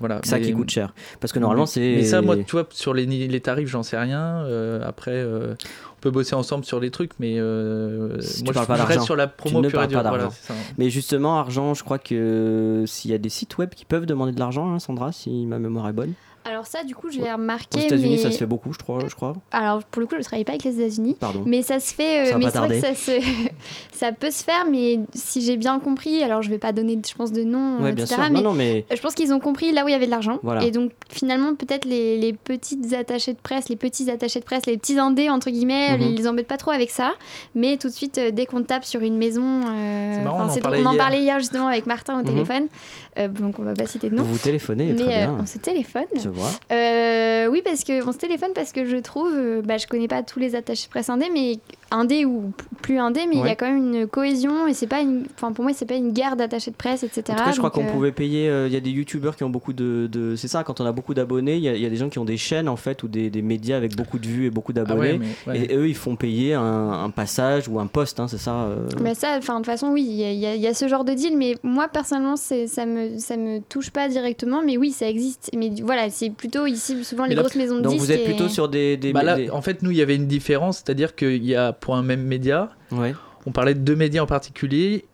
voilà. Ça qui coûte cher. Parce que normalement, c'est. Mais ça, moi, tu vois, sur les, tarifs, j'en sais rien. Euh, après, euh, peut bosser ensemble sur les trucs, mais euh, Si moi, je, pas je reste sur la Tu promo ne pure et dure. pas Voilà, d'argent. c'est ça. Mais justement, argent, je crois que s'il y a des sites web qui peuvent demander de l'argent, hein, Sandra, si ma mémoire est bonne. Alors ça, du coup, j'ai Ouais. remarqué. Aux États-Unis, mais... ça se fait beaucoup, je crois. Je crois. Alors pour le coup, je travaille pas avec les États-Unis. Pardon. Mais ça se fait, euh, mais c'est vrai que ça, tarder. se... ça peut se faire, mais si j'ai bien compris, alors je vais pas donner, je pense, de nom, Ouais, etc. bien sûr. Mais Non, non, mais je pense qu'ils ont compris là où il y avait de l'argent. Voilà. Et donc finalement, peut-être les, les petites attachées de presse, les petits attachés de presse, les petits indés, entre guillemets, Mhm. ils les embêtent pas trop avec ça. Mais tout de suite, euh, dès qu'on tape sur une maison, euh, C'est marrant, enfin, on en c'est- parlait on en hier. parlait hier justement avec Martin au Mhm. téléphone. Euh, donc on va pas citer de nom. vous vous téléphonez, Mais très euh, bien. on se téléphone. Euh, oui, parce que on se téléphone parce que je trouve, euh, bah, je connais pas tous les attachés de presse indé, mais indé ou plus indé, mais il y a quand même une cohésion et c'est pas une, enfin pour moi c'est pas une guerre d'attachés de presse, etc. En tout cas, je crois qu'on euh, pouvait payer. euh, Il y a des youtubeurs qui ont beaucoup de. de- c'est ça, quand on a beaucoup d'abonnés, il y, a- il y a des gens qui ont des chaînes en fait ou des, des médias avec beaucoup de vues et beaucoup Ah d'abonnés. ouais, mais, ouais. Et eux, ils font payer un, un passage ou un poste, hein, c'est ça euh, Mais ça, enfin de toute façon, oui, il y, y a- il y a ce genre de deal, mais moi personnellement, c'est, ça me, ça me touche pas directement, mais oui, ça existe. Mais voilà, c'est plutôt ici souvent les là, grosses maisons de Donc disques. vous êtes et- plutôt sur des. des, Bah là, des- en fait, nous, il y avait une différence, c'est-à-dire qu'il y a pour un même média, Ouais. on parlait de deux médias en particulier.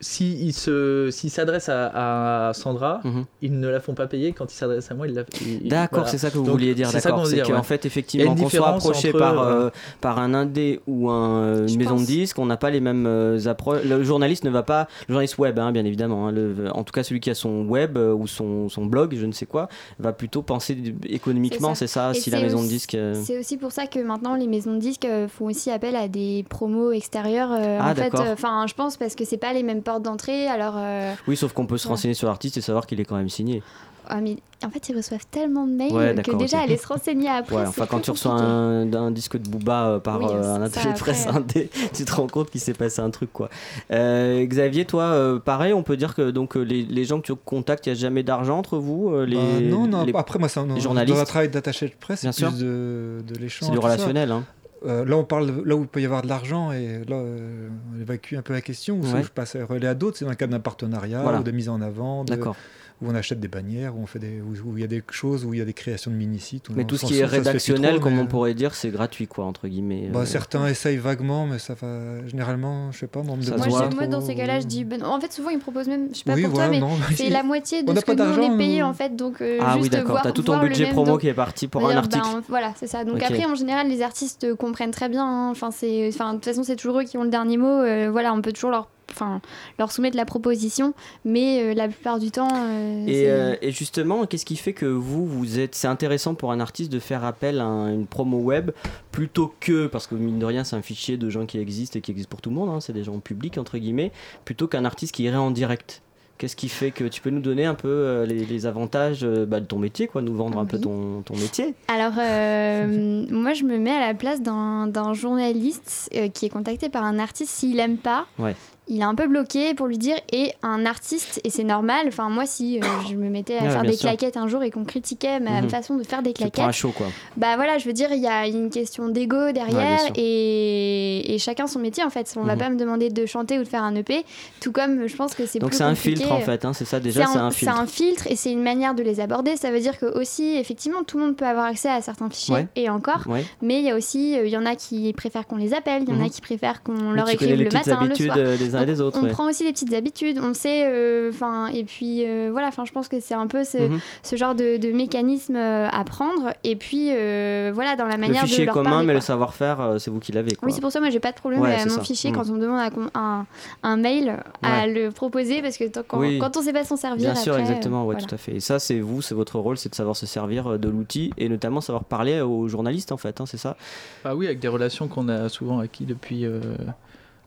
S'ils se, s'ils s'adressent à, à Sandra, Mhm. ils ne la font pas payer. Quand ils s'adressent à moi, ils la. D'accord, voilà. c'est ça que vous Donc, vouliez dire, c'est ça d'accord. C'est dire, qu'en ouais. fait, effectivement, qu'on soit approché entre, par, euh, euh, par un indé ou un, une maison de pense. disques, on n'a pas les mêmes euh, approches. Le journaliste ne va pas, le journaliste web, hein, bien évidemment, hein, le- en tout cas celui qui a son web euh, ou son, son blog, je ne sais quoi, va plutôt penser économiquement, c'est ça, si la maison de aussi- euh, C'est aussi pour ça que maintenant les maisons de disques euh, font aussi appel à des promos extérieures. euh, Ah, en fait, d'accord. enfin, je pense parce que c'est pas les mêmes d'entrée. Alors, euh, Oui, sauf qu'on peut se renseigner sur l'artiste et savoir qu'il est quand même signé. ah, mais en fait, ils reçoivent tellement de mails Ouais, que déjà aller se renseigner après. Ouais, c'est enfin, quand tu reçois un, un disque de Booba euh, par Oui, euh, un attaché de presse indé, tu te rends compte qu'il s'est passé un truc, quoi. Euh, Xavier, toi, euh, pareil, on peut dire que donc, les, les gens que tu contactes, il n'y a jamais d'argent entre vous euh, les, Bah, non, non, les- après moi, dans un travail d'attaché de presse, Bien c'est sûr. plus de, de l'échange. C'est du relationnel, hein. Euh, là, on parle là où il peut y avoir de l'argent et là, euh, on évacue un peu la question. Ouais. je passe à relais à d'autres, c'est dans le cadre d'un partenariat Voilà. ou de mise en avant, de- D'accord. Où on achète des bannières, où on fait des, où, où il y a des choses, où il y a des créations de mini-sites. Mais tout ce qui est rédactionnel, trop, comme mais- on pourrait dire, c'est gratuit, quoi, entre guillemets. Bah, euh. certains essayent vaguement, mais ça va généralement, je sais pas, moi, Moi, moi, dans trop, ces cas-là, je dis. ben, en fait, souvent, ils me proposent même. Je sais pas Oui, pour voilà, toi, mais c'est la moitié de On ce que pas nous on d'argent, est payé en fait. Donc, euh, Ah oui, d'accord. voir- T'as tout ton budget promo dans- qui est parti pour un D'ailleurs, article. ben, voilà, c'est ça. Donc après, en général, les artistes comprennent très bien. hein. Enfin, c'est, enfin, de toute façon, c'est toujours eux qui ont le dernier mot. Euh, voilà, on peut toujours leur, enfin, leur soumettre la proposition, mais euh, la plupart du temps. euh, Et, euh, et justement, qu'est-ce qui fait que vous, vous êtes, c'est intéressant pour un artiste de faire appel à un- une promo web plutôt que, parce que mine de rien, c'est un fichier de gens qui existent et qui existent pour tout le monde, hein, c'est des gens publics entre guillemets, plutôt qu'un artiste qui irait en direct. Qu'est-ce qui fait que tu peux nous donner un peu les, les avantages bah, de ton métier, quoi, nous vendre un peu ton, ton métier Alors, euh, moi, je me mets à la place d'un, journaliste euh, qui est contacté par un artiste. S'il aime pas, Ouais. Il est un peu bloqué pour lui dire. Et un artiste, et c'est normal. Enfin, moi, si euh, je me mettais à Ouais, faire des sûr. claquettes un jour et qu'on critiquait ma Mhm. façon de faire des claquettes, show, quoi. bah voilà, je veux dire, il y a une question d'ego derrière et, et chacun son métier en fait. On va Mhm. pas me demander de chanter ou de faire un EP, tout comme je pense que c'est Donc c'est un filtre en fait, hein, c'est ça déjà, c'est un filtre. un filtre et c'est une manière de les aborder. Ça veut dire que aussi, effectivement, tout le monde peut avoir accès à certains fichiers Ouais. et encore. Mais il y a aussi, euh, il y en a qui préfèrent qu'on les appelle, il y en a Mhm. qui préfèrent qu'on leur écrive le matin, le soir. Des uns et Donc, des autres. on ouais. prend aussi des petites habitudes, on sait, euh, enfin, et puis euh, voilà, enfin, je pense que c'est un peu ce, Mhm. ce genre de, de mécanisme euh, à prendre. Et puis euh, voilà, dans la Le manière fichier de est leur commun, parler, mais le savoir-faire, c'est vous qui l'avez. Oui, c'est pour ça, moi, j'ai pas de problème Ouais, à mon ça. fichier Mm. quand on me demande un, un, un mail à le proposer, parce que tant- quand, Oui. quand on sait pas s'en servir, Bien sûr, exactement, euh, ouais, voilà. tout à fait. Et ça, c'est vous, c'est votre rôle, c'est de savoir se servir de l'outil et notamment savoir parler aux journalistes, en fait, hein, c'est ça? Bah oui, avec des relations qu'on a souvent acquis depuis, euh,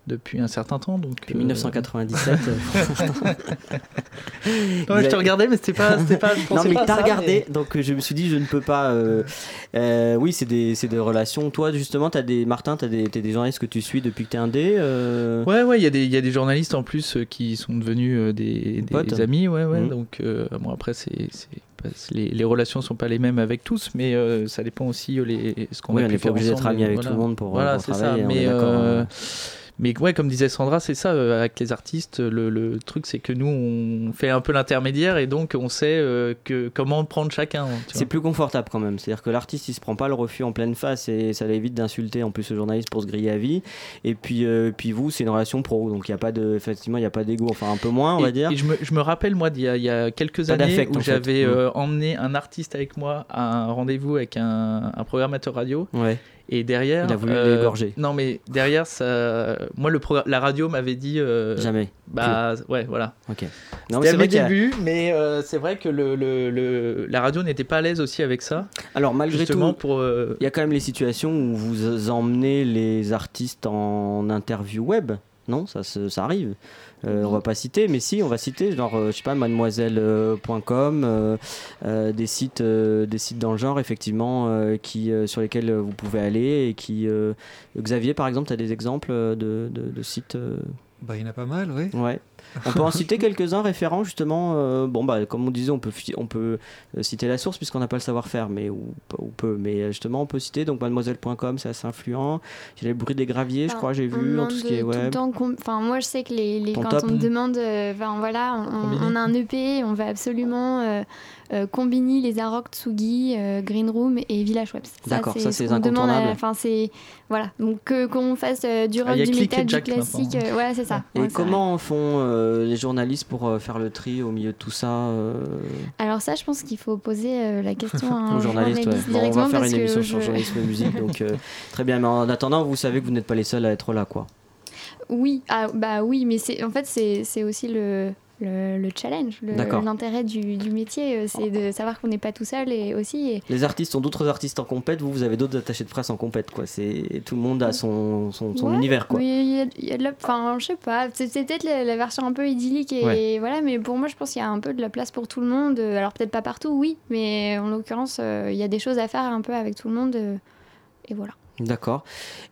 depuis un certain temps. Donc, Depuis euh, 1997. Non, mais je te regardais, mais c'était pas, pas. je non, mais t'as regardé, mais- donc euh, je me suis dit, je ne peux pas. euh, euh, oui, c'est des, c'est des relations. Toi, justement, as des, Martin, tu as des, t'as des journalistes que tu suis depuis que tu es indé euh, Ouais, ouais, il y, a des- il y a des journalistes en plus euh, qui sont devenus euh, des, des potes. amis, ouais, ouais. Mhm. Donc, euh, bon, après, c'est, les, les relations sont pas les mêmes avec tous, mais euh, ça dépend aussi euh, les, ce qu'on Oui, a on pu n'est pas obligé d'être ensemble, ami avec voilà. tout le monde pour, Voilà, pour c'est travailler, ça. est Mais, euh. Mais ouais, comme disait Sandra, c'est ça, euh, avec les artistes, le, le truc, c'est que nous, on fait un peu l'intermédiaire et donc on sait euh, que, comment prendre chacun. tu C'est plus confortable quand même. C'est-à-dire que l'artiste, il se prend pas le refus en pleine face et ça évite d'insulter en plus le journaliste pour se griller à vie. Et puis, euh, puis vous, c'est une relation pro, donc il y a pas de, effectivement, il y a pas d'ego. Enfin, un peu moins, on va dire. Et je me, je me rappelle, moi, d'il y a, il y a quelques années où j'avais Mm. emmené un artiste avec moi à un rendez-vous avec un, un programmateur radio. Ouais. Et derrière. Il a voulu euh, l'égorger. Non, mais derrière, ça, moi, le la radio m'avait dit. euh, Jamais. Bah, ouais, voilà. Ok. C'était Non, mais c'est à vrai mes débuts, mais euh, c'est vrai que le, le- le- la radio n'était pas à l'aise aussi avec ça. Alors malgré Justement tout, il y a quand même les situations où vous emmenez les artistes en interview web. Non, ça, ça arrive. Euh, on va pas citer, mais si, on va citer, genre, euh, je sais pas, mademoiselle.com, euh, euh, des sites, des sites dans le genre, effectivement, qui, sur lesquels vous pouvez aller et qui, Xavier, par exemple, tu as des exemples de, de- de sites. Bah, il y en a pas mal, oui. Ouais. On peut en citer quelques-uns référents justement. euh, bon bah comme on disait, on peut on peut euh, citer la source puisqu'on n'a pas le savoir-faire, mais ou, ou peu. Mais euh, justement, on peut citer donc mademoiselle.com, c'est assez influent. Il y a le bruit des graviers, je Enfin, crois, j'ai vu en tout ce qui est Enfin, moi, je sais que les, les- quand top. on me demande, euh, enfin voilà, on, on a un EP, on va absolument euh, euh, combiner les Arocs, Tsugi, euh, Green Room et Village Webs. D'accord, ça, c'est ce. Enfin, c'est voilà, donc que- qu'on fasse euh, du Ah, rock, du métal, du classique, euh, ouais, c'est ça. Et Ouais, comment font euh, les journalistes pour euh, faire le tri au milieu de tout ça euh. Alors ça, je pense qu'il faut poser euh, la question à un aux journalistes ouais. Bon, On va faire une émission sur je- journalisme et musique, donc euh, très bien. Mais en attendant, vous savez que vous n'êtes pas les seuls à être là, quoi. Oui, ah, bah oui, mais c'est en fait c'est c'est aussi le, le, le challenge, l'intérêt du, du métier, euh, c'est de savoir qu'on n'est pas tout seul et aussi. et- Les artistes ont d'autres artistes en compète, vous, vous avez d'autres attachés de presse en compète, quoi. C'est tout le monde a son, son, son Ouais, univers, quoi. Mais il y a, de la, enfin, je sais pas, c'est peut-être la, la version un peu idyllique et Ouais. voilà, mais pour moi, je pense qu'il y a un peu de la place pour tout le monde. Euh, Alors peut-être pas partout, oui, mais en l'occurrence, euh, il y a des choses à faire un peu avec tout le monde. euh, et voilà. D'accord.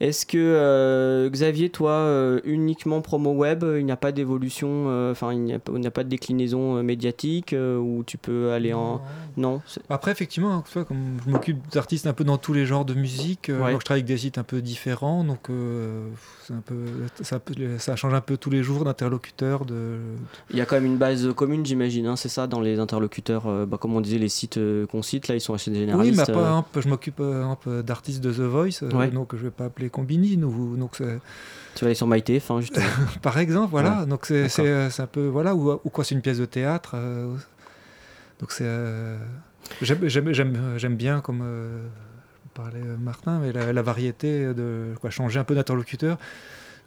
Est-ce que euh, Xavier, toi, euh, uniquement promo web, il n'y a pas d'évolution, euh, enfin il n'y a, pas- a de déclinaison euh, médiatique euh, où tu peux aller en... Non Après, effectivement, hein, comme je m'occupe d'artistes un peu dans tous les genres de musique, euh, Ouais. je travaille avec des sites un peu différents, donc euh, un peu, ça, change un peu tous les jours d'interlocuteurs. De... Il y a quand même une base commune, j'imagine, hein, c'est ça, dans les interlocuteurs, euh, bah, comme on disait, les sites euh, qu'on cite, là, ils sont assez Oui, généralistes. mais par euh, exemple, je m'occupe euh, d'artistes de The Voice, euh, Ouais. donc je vais pas appeler Combini, nous, donc Tu vas aller sur MyTF1, justement. par exemple, voilà, Ouais. donc c'est un peu, voilà, ou, ou quoi, c'est une pièce de théâtre, euh, donc c'est, euh, j'aime- bien comme euh, parlait Martin, mais la, la variété de quoi, changer un peu d'interlocuteur.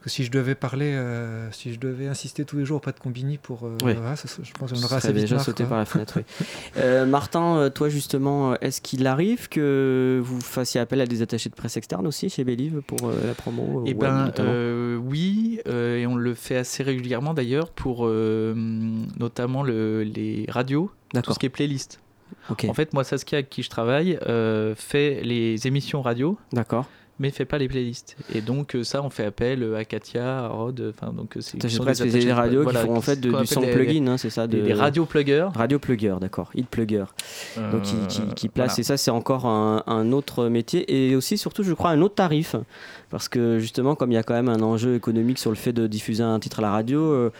Que si je devais parler, euh, si je devais insister tous les jours auprès de Combini pour, euh, voilà, ça- je pense assez déjà marre, sauté quoi. par la fenêtre, oui. Euh, Martin, toi justement, est-ce qu'il arrive que vous fassiez appel à des attachés de presse externes aussi chez Believe pour euh, la promo Eh ben, euh, oui, euh, et on le fait assez régulièrement d'ailleurs pour euh, notamment le- les radios, tout ce qui est playlist. Ok. En fait, moi, Saskia, avec qui je travaille, euh, fait les émissions radio, D'accord. Mais fait pas les playlists. Et donc, euh, ça, on fait appel euh, à Katia, à Rod, enfin, donc euh, c'est des des de- radios voilà, qui font en fait de- du son plugin, hein, c'est ça des, de... des radio pluggers. Radio plugger, d'accord. Hit plugger. Donc qui, qui, qui place, voilà. et ça c'est encore un, un autre métier, et aussi surtout je crois un autre tarif, parce que justement comme il y a quand même un enjeu économique sur le fait de diffuser un titre à la radio, euh,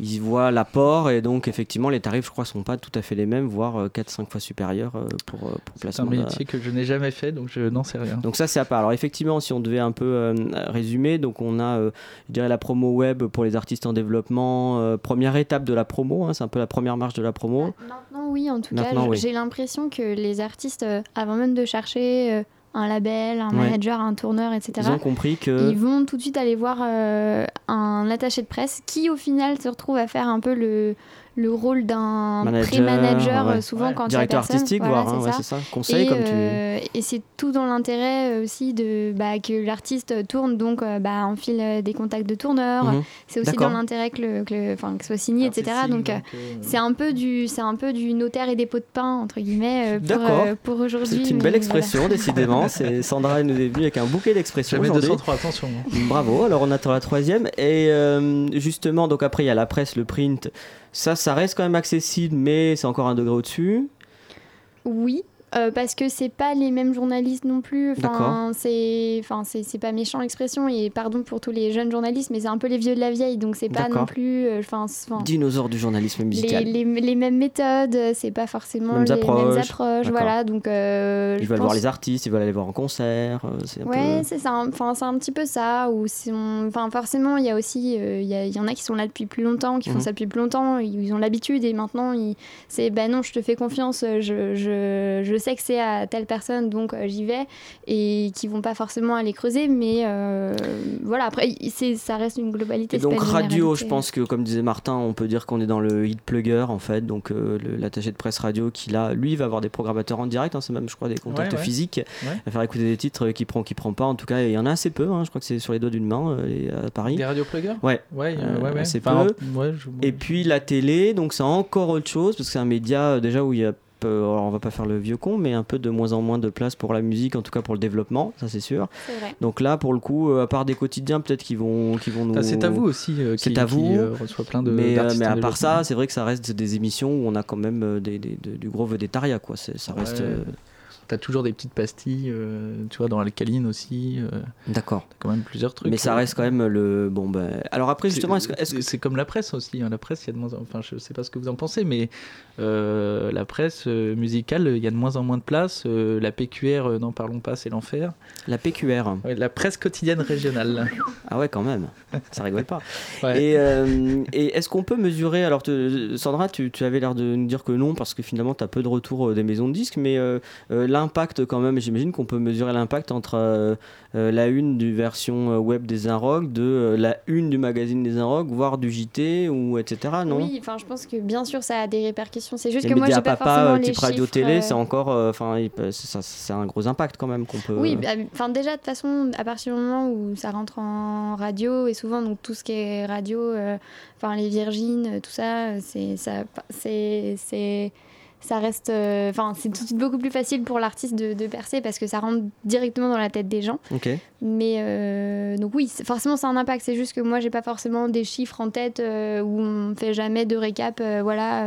ils voient l'apport, et donc effectivement les tarifs je crois sont pas tout à fait les mêmes, voire 4-5 fois supérieurs euh, pour, euh, pour C'est un placement. de- métier que je n'ai jamais fait, donc je n'en sais rien. donc ça c'est à part. Alors effectivement, si on devait un peu euh, résumer, donc on a, euh, je dirais la promo web pour les artistes en développement, euh, première étape de la promo, hein, c'est un peu la première marche de la promo. Maintenant, oui, en tout Maintenant, cas, oui. j'ai l'impression que les artistes, euh, avant même de chercher euh, un label, un Ouais. manager, un tourneur, etc., Ils ont compris que ils vont tout de suite aller voir euh, un attaché de presse qui, au final, se retrouve à faire un peu le, le rôle d'un Manager, pré-manager, ouais. euh, souvent Ouais. quand directeur personne. artistique, Voilà, voire, hein, c'est ouais, ça. Conseil et, comme tu. euh, et c'est tout dans l'intérêt euh, aussi de bah, que l'artiste tourne, donc euh, bah, enfile euh, des contacts de tourneurs. Mhm. C'est aussi dans l'intérêt que, le, que, le- soit signé, etc. Donc, euh, c'est un peu du, c'est un peu du notaire et des pots de pain entre guillemets pour, D'accord. euh, pour aujourd'hui. C'est une belle voilà. expression, décidément. C'est Sandra nous est venue avec un bouquet d'expressions aujourd'hui. 203, attention. hein. Bravo. Alors on attend la troisième. Et euh, justement, donc après il y a la presse, le print. Ça, ça reste quand même accessible, mais c'est encore un degré au-dessus. Oui. Euh, parce que c'est pas les mêmes journalistes non plus. Enfin, c'est, enfin, c'est, pas méchant l'expression et pardon pour tous les jeunes journalistes, mais c'est un peu les vieux de la vieille, donc c'est pas non plus. euh, Enfin, c'est- enfin, Dinosaure du journalisme musical. les, les mêmes méthodes, c'est pas forcément Mêmes les approches. mêmes approches. Voilà, donc. euh, Ils veulent voir pense- les artistes, ils veulent aller voir en concert. C'est un Ouais, peu. c'est ça. Enfin, c'est un petit peu ça. Ou enfin, forcément, il y a aussi, il y, en a qui sont là depuis plus longtemps, qui Mhm. font ça depuis plus longtemps. Ils, ils ont l'habitude et maintenant, ils- c'est, ben non, je te fais confiance. Je, je, je sais que c'est à telle personne, donc euh, j'y vais. Et qui vont pas forcément aller creuser, mais euh, voilà. Après, c'est, ça reste une globalité. Et c'est pas donc radio, je pense que comme disait Martin, on peut dire qu'on est dans le hit plugger en fait. Donc euh, l'attaché de presse radio qui là, lui, va avoir des programmateurs en direct. hein, c'est même, je crois, des contacts Ouais, ouais. physiques. Ouais. À faire écouter des titres qui prend, qui prend pas. En tout cas, il y en a assez peu. hein, je crois que c'est sur les doigts d'une main euh, à Paris. Des radio pluggers? Ouais. Ouais, ouais, ouais. assez Enfin, peu. ouais, je- Et puis la télé, donc c'est encore autre chose parce que c'est un média déjà où il y a peu- alors on va pas faire le vieux con, mais un peu de moins en moins de place pour la musique, en tout cas pour le développement, ça c'est sûr. Vrai. Donc là, pour le coup, euh, à part des quotidiens, peut-être qu'ils vont, vont nous. C'est à vous aussi euh, qui, C'est à qui, vous. euh, reçoit plein de mais, à part ça, c'est vrai que ça reste des émissions où on a quand même des, des- de- du gros vedettariat, quoi. Ça reste. Ouais. euh, T'as toujours des petites pastilles, euh, tu vois, dans l'alcaline aussi. euh, D'accord. T'as quand même plusieurs trucs. Mais ça reste quand même le. Bon, ben. Alors après, C'est- justement, est-ce que. c'est c'est comme la presse aussi. hein. La presse, il y a de moins en... Enfin, je sais pas ce que vous en pensez, mais euh, la presse euh, musicale, il y a de moins en moins de place. Euh, la PQR, n'en parlons pas, c'est l'enfer. La PQR. Ouais, la presse quotidienne régionale. Ah ouais, quand même. Ça rigole pas. Ouais. Et, et est-ce qu'on peut mesurer Alors, te- Sandra, tu, tu avais l'air de nous dire que non, parce que finalement, tu as peu de retours euh, des maisons de disques, mais l'impact, quand même, j'imagine qu'on peut mesurer l'impact entre la une du version euh, web des Inrock, de euh, la une du magazine des Inrock, voire du JT, ou etc. Non? Oui, enfin, je pense que bien sûr, ça a des répercussions. C'est juste Les que moi, j'ai pas papa, forcément euh, les type radio-télé, c'est euh, encore. euh, Enfin, c'est ça- c'est un gros impact quand même qu'on peut. Oui, bah, enfin déjà de toute façon, à partir du moment où ça rentre en radio et souvent donc tout ce qui est radio, euh, enfin les Virgines, euh, tout ça, euh, c'est ça, c'est c'est ça reste. euh, Enfin, c'est tout de suite beaucoup plus facile pour l'artiste de, de percer parce que ça rentre directement dans la tête des gens. Ok. Mais euh, donc oui, forcément ça a un impact. C'est juste que moi j'ai pas forcément des chiffres en tête euh, où on fait jamais de récap. voilà,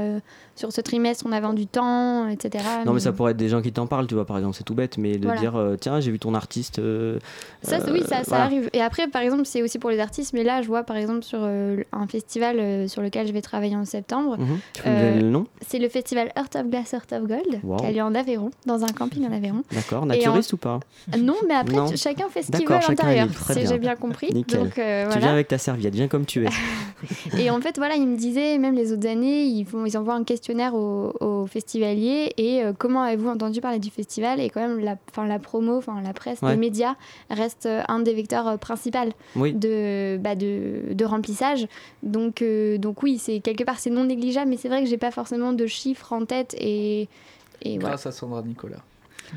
sur ce trimestre on a vendu tant, etc. Non, mais ça pourrait être des gens qui t'en parlent, tu vois, par exemple, c'est tout bête, mais de Voilà. dire, euh, tiens, j'ai vu ton artiste. euh, Ça, oui, ça, ça voilà. arrive. Et après, par exemple, c'est aussi pour les artistes. Mais là, je vois par exemple sur euh, un festival sur lequel je vais travailler en septembre. Le nom? C'est le festival Heart of Glass, Heart of Gold, Wow. qui a lieu en Aveyron, dans un camping en Aveyron. D'accord, naturiste ou pas? Non, mais après, Non. chacun fait ce qu'il veut à l'intérieur. bien. J'ai bien compris. Donc, euh, Tu viens avec ta serviette, viens comme tu es. Et en fait, voilà, ils me disaient, même les autres années, ils, font, ils envoient un questionnaire aux festivaliers et euh, comment avez-vous entendu parler du festival Et quand même, la, enfin, la promo, enfin, la presse, Ouais. les médias restent euh, un des vecteurs euh, principaux Oui. de, bah, de, de remplissage. Donc, euh, donc oui, c'est quelque part, c'est non négligeable, mais c'est vrai que j'ai pas forcément de chiffres en tête et, et voilà. Grâce à Sandra Nicolas.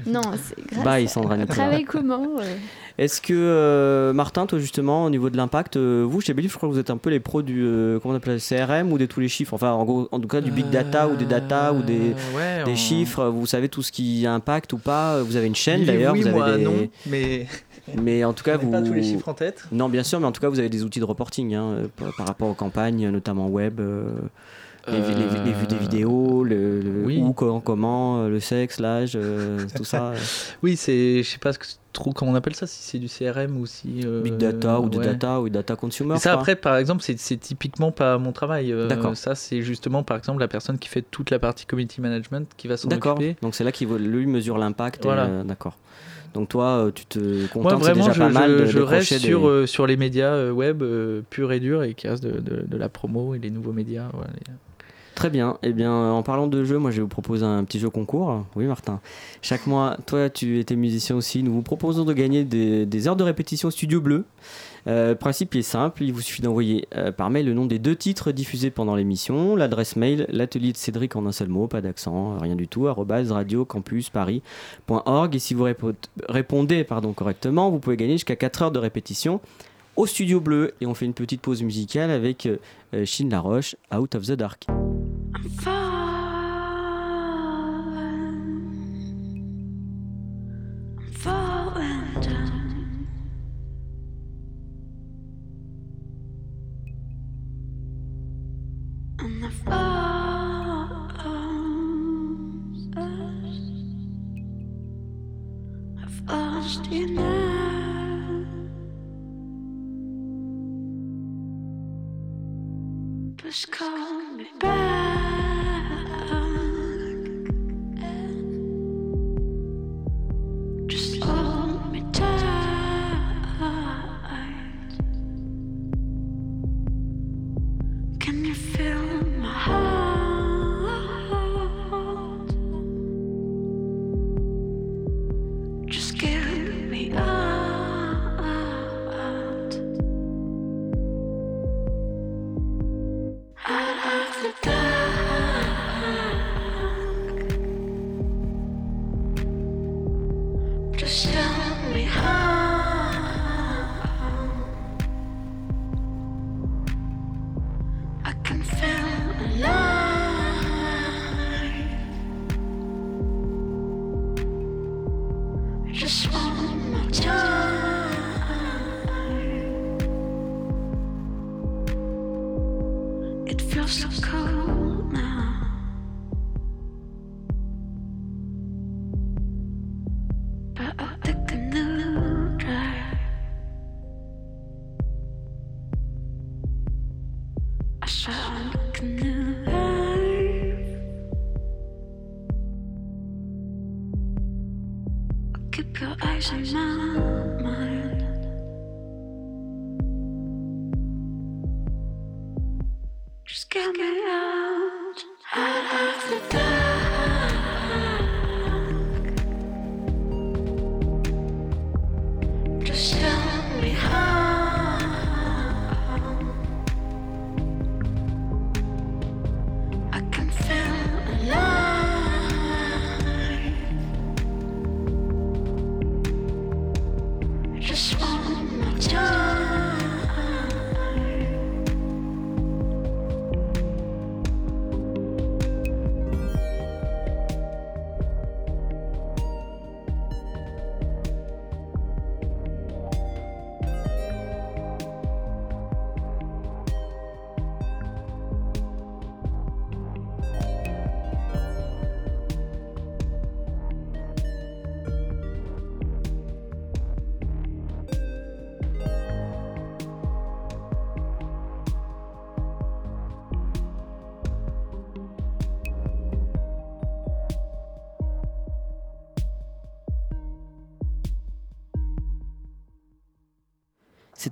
Non, c'est grâce Bye, à- Sandra Nicolas. Travailler comment euh, Est-ce que, euh, Martin, toi justement, au niveau de l'impact, euh, vous, chez Believe, je crois que vous êtes un peu les pros du euh, comment on appelle ça, CRM ou de tous les chiffres? Enfin, en, gros, en tout cas, du big data ou des data ou des, Euh, ouais, des on- chiffres. Vous savez tout ce qui impacte ou pas? Vous avez une chaîne d'ailleurs. oui, vous avez moi, des... non, mais Mais en tout cas, vous. pas tous les chiffres en tête. Non, bien sûr, mais en tout cas, vous avez des outils de reporting hein, par, par rapport aux campagnes, notamment web. Les, les- les- les vues des Euh, vidéos, le, le oui. où, quand, comment, euh, le sexe, l'âge, euh, tout ça. Oui, c'est, je sais pas ce que- trop comment on appelle ça, si c'est du CRM ou si. euh, Big data ou ouais. data ou data consumer. Ça, quoi. après, par exemple, c'est, typiquement pas mon travail. euh, D'accord. Ça, c'est justement, par exemple, la personne qui fait toute la partie community management qui va s'en D'accord. occuper. Donc c'est là qu'il lui mesure l'impact. Voilà. euh, D'accord. Donc toi, tu te contentes vraiment, déjà je, pas mal de je reste sur, des- euh, sur les médias web euh, purs et durs et qui restent de, de- de la promo et les nouveaux médias. les- Très bien. Eh bien, en parlant de jeux, moi, je vais vous proposer un petit jeu concours. Oui, Martin. Chaque mois, toi, tu étais musicien aussi. Nous vous proposons de gagner des, heures de répétition Studio Bleu. Euh, principe est simple. Il vous suffit d'envoyer euh, par mail le nom des deux titres diffusés pendant l'émission, l'adresse mail, l'atelier de Cédric en un seul mot, pas d'accent, rien du tout, radiocampusparis.org. Et si vous répo- répondez pardon, correctement, vous pouvez gagner jusqu'à 4 heures de répétition au Studio Bleu. Et on fait une petite pause musicale avec euh, euh, Chine Laroche, Out of the Dark. I'm fine. 什么？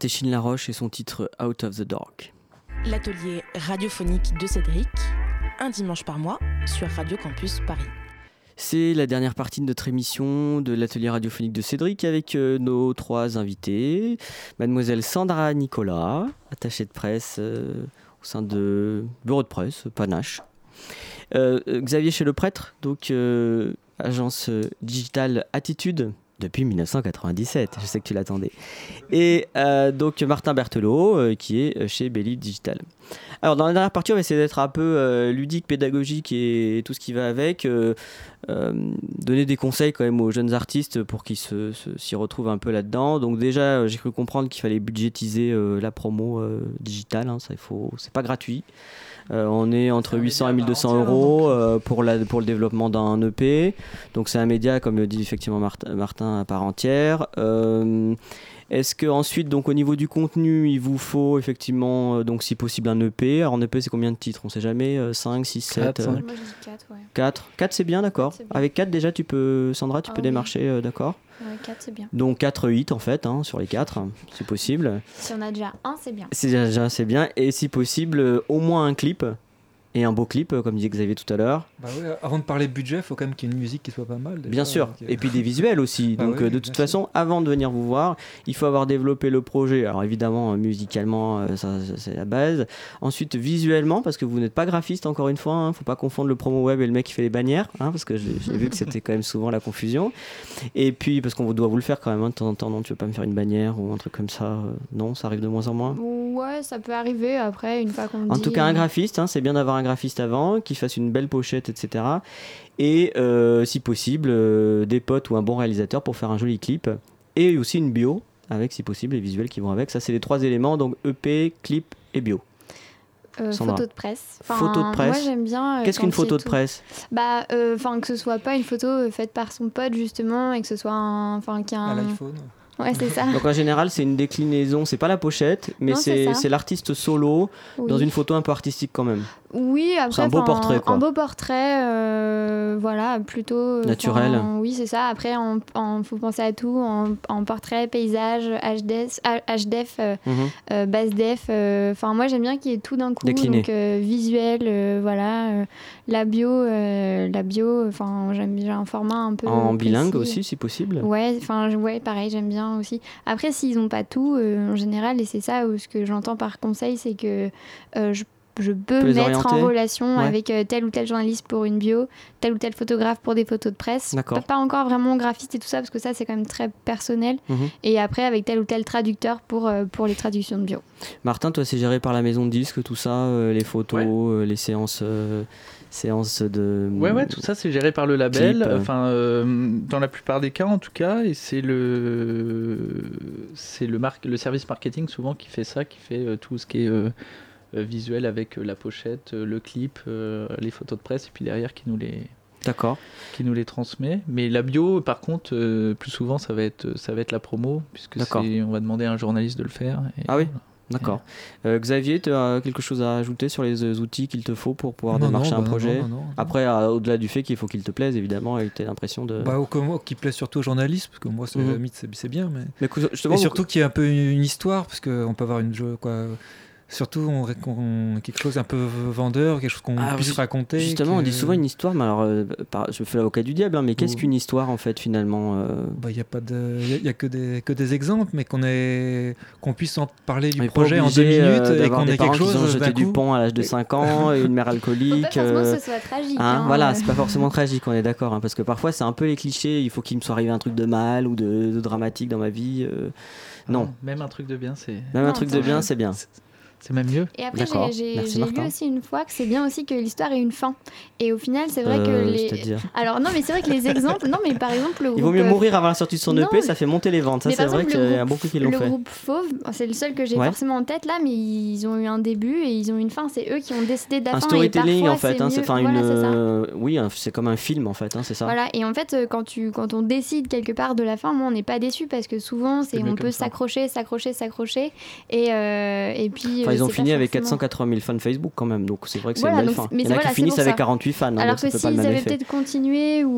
C'était Chine Laroche et son titre Out of the Dark. L'atelier radiophonique de Cédric, un dimanche par mois sur Radio Campus Paris. C'est la dernière partie de notre émission de l'atelier radiophonique de Cédric avec euh, nos trois invités. Mademoiselle Sandra Nicolas, attachée de presse euh, au sein de Bureau de presse, Panache. Euh, Xavier chez le prêtre, donc euh, agence digitale Attitude depuis 1997, je sais que tu l'attendais. Et euh, donc Martin Berthelot euh, qui est euh, chez Belly Digital. Alors dans la dernière partie, on va essayer d'être un peu ludique, pédagogique et tout ce qui va avec. donner des conseils quand même aux jeunes artistes pour qu'ils se, s'y retrouvent un peu là-dedans. Donc déjà, j'ai cru comprendre qu'il fallait budgétiser la promo digitale. hein, ça, il faut, c'est pas gratuit. Euh, on est entre 800 et 1200 euros euh, pour, la, pour le développement d'un EP. Donc c'est un média, comme le dit effectivement Martin, Martin à part entière. Euh, est-ce que ensuite, donc au niveau du contenu, il vous faut effectivement, euh, donc si possible, un EP Alors un EP, c'est combien de titres? On sait jamais. euh, 5, 6, 7 Quatre, cinq. Moi, je dis 4, ouais. 4 4 c'est bien, d'accord. Avec 4 déjà, tu peux, Sandra, tu Ah peux oui. démarcher, euh, d'accord. Ouais, 4, c'est bien. Donc 4 hits en fait, hein, sur les 4, c'est possible. Si on a déjà un, c'est bien. C'est déjà c'est bien. Et si possible, euh, au moins un clip. Et un beau clip, euh, comme disait Xavier tout à l'heure. Bah ouais, avant de parler de budget, il faut quand même qu'il y ait une musique qui soit pas mal. déjà. Bien sûr. Euh, Et puis des visuels aussi. Bah Donc euh, de toute sûr. façon, avant de venir vous voir, il faut avoir développé le projet. Alors évidemment, musicalement, ça, ça, c'est la base. Ensuite, visuellement, parce que vous n'êtes pas graphiste encore une fois. ne faut pas confondre le promo web et le mec qui fait les bannières, hein, parce que j'ai j'ai vu que c'était quand même souvent la confusion. Et puis parce qu'on doit vous le faire quand même hein, de temps en temps. Non, tu veux pas me faire une bannière ou un truc comme ça euh, Non, ça arrive de moins en moins. Ouais, ça peut arriver après, une fois qu'on En dit, tout cas, un graphiste, hein, c'est bien d'avoir un graphiste avant, qui fasse une belle pochette, etc. Et euh, si possible, euh, des potes ou un bon réalisateur pour faire un joli clip. Et aussi une bio, avec si possible les visuels qui vont avec. Ça, c'est les trois éléments, donc EP, clip et bio. euh, photo de presse. Photo de presse. Moi, j'aime bien. euh, Qu'est-ce qu'une photo de tout. presse? Bah, euh, enfin, que ce soit pas une photo euh, faite par son pote, justement, et que ce soit un. Enfin, y a À un. l'iPhone. Ouais, c'est ça. Donc en général, c'est une déclinaison, c'est pas la pochette, mais c'est l'artiste solo dans une photo un peu artistique quand même. Oui, après, C'est un beau portrait, quoi. Un beau portrait, euh, voilà, plutôt. euh, Naturel. Oui, c'est ça. Après, en- faut penser à tout, en, en portrait, paysage, HDF, HDF euh, Mhm. euh, basse def. euh, Enfin, moi, j'aime bien qu'il y ait tout d'un coup. Décliné. Donc, euh, visuel, euh, voilà. La bio, euh, la bio, enfin, j'aime bien un format un peu. En bilingue aussi, si possible. Ouais, enfin, ouais, pareil, j'aime bien aussi. Après, s'ils n'ont pas tout, euh, en général, et c'est ça où ce que j'entends par conseil, c'est que euh, je, je peux mettre en relation Ouais. avec euh, tel ou tel journaliste pour une bio, tel ou tel photographe pour des photos de presse. D'accord. Pas, encore vraiment graphiste et tout ça, parce que ça, c'est quand même très personnel. Mhm. Et après, avec tel ou tel traducteur pour, euh, pour les traductions de bio. Martin, toi, c'est géré par la maison de disques, tout ça, euh, les photos, euh, les séances, euh, séances de. Ouais, ouais, tout ça c'est géré par le label, Clip, enfin euh, dans la plupart des cas en tout cas, et c'est le c'est le mar- le service marketing souvent qui fait ça, qui fait euh, tout ce qui est euh, visuel avec la pochette, le clip, les photos de presse, et puis derrière qui nous les D'accord. qui nous les transmet. Mais la bio, par contre, euh, plus souvent ça va être ça va être la promo, puisque on va demander à un journaliste de le faire. et Ah oui voilà. D'accord. Euh, Xavier, tu as quelque chose à ajouter sur les euh, outils qu'il te faut pour pouvoir Non, démarcher non, un bah, projet non, non, non. Après, euh, au-delà du fait qu'il faut qu'il te plaise, évidemment, et que tu aies l'impression de. Bah, au comment, qui plaît surtout aux journalistes, parce que moi, c'est Mhm. mythe, c'est bien, mais. Mais et vous- surtout qu'il y ait un peu une histoire, parce qu'on peut avoir une jeu, quoi. Surtout on, quelque chose un peu vendeur, quelque chose qu'on Ah, puisse raconter. Justement, on dit souvent une histoire, mais alors, euh, par- je fais l'avocat du diable, hein, mais qu'est-ce Oh. qu'une histoire en fait finalement euh, Bah, il n'y a pas de, il y a- il y a que des que des exemples, mais qu'on qu'on puisse en parler du est projet en deux euh, minutes et qu'on ait quelque chose qui ont jeté du pont à l'âge de 5 ans et une mère Faut pas alcoolique. forcément euh, que ce soit tragique. hein, hein, voilà, c'est pas forcément tragique, on est d'accord, hein, parce que parfois c'est un peu les clichés. Il faut qu'il me soit arrivé un truc de mal ou de, de dramatique dans ma vie. euh, non, Ah, Même un truc de bien, c'est même un Non, truc de bien, c'est bien. C'est même mieux. Et après, j'ai- lu aussi une fois que c'est bien aussi que l'histoire ait une fin. Et au final, c'est vrai que Euh, les. c'est-à-dire Alors, non, mais c'est vrai que les exemples. Non, mais par exemple, le groupe. Il vaut mieux euh, mourir avant la sortie de son non, EP, ça fait monter les ventes. Ça, c'est vrai qu'il le y a beaucoup qui l'ont Le fait. groupe Fauve, c'est le seul que j'ai Ouais. forcément en tête là, mais ils ont eu un début et ils ont une fin. C'est eux qui ont décidé la Un storytelling parfois, en fait, c'est hein, enfin voilà, une, euh, oui, c'est comme un film en fait, hein, c'est ça. Voilà, et en fait, quand, tu, quand on décide quelque part de la fin, moi, on n'est pas déçu parce que souvent, c'est on peut s'accrocher, s'accrocher, s'accrocher. Et, et puis. Enfin, ils ont fini avec forcément. 480 000 fans Facebook quand même, donc c'est vrai que c'est Voilà, une belle donc fin. mais Il y en a voilà, qui finissent avec ça. 48 fans, hein, Alors donc que s'ils avaient peut-être continué ou,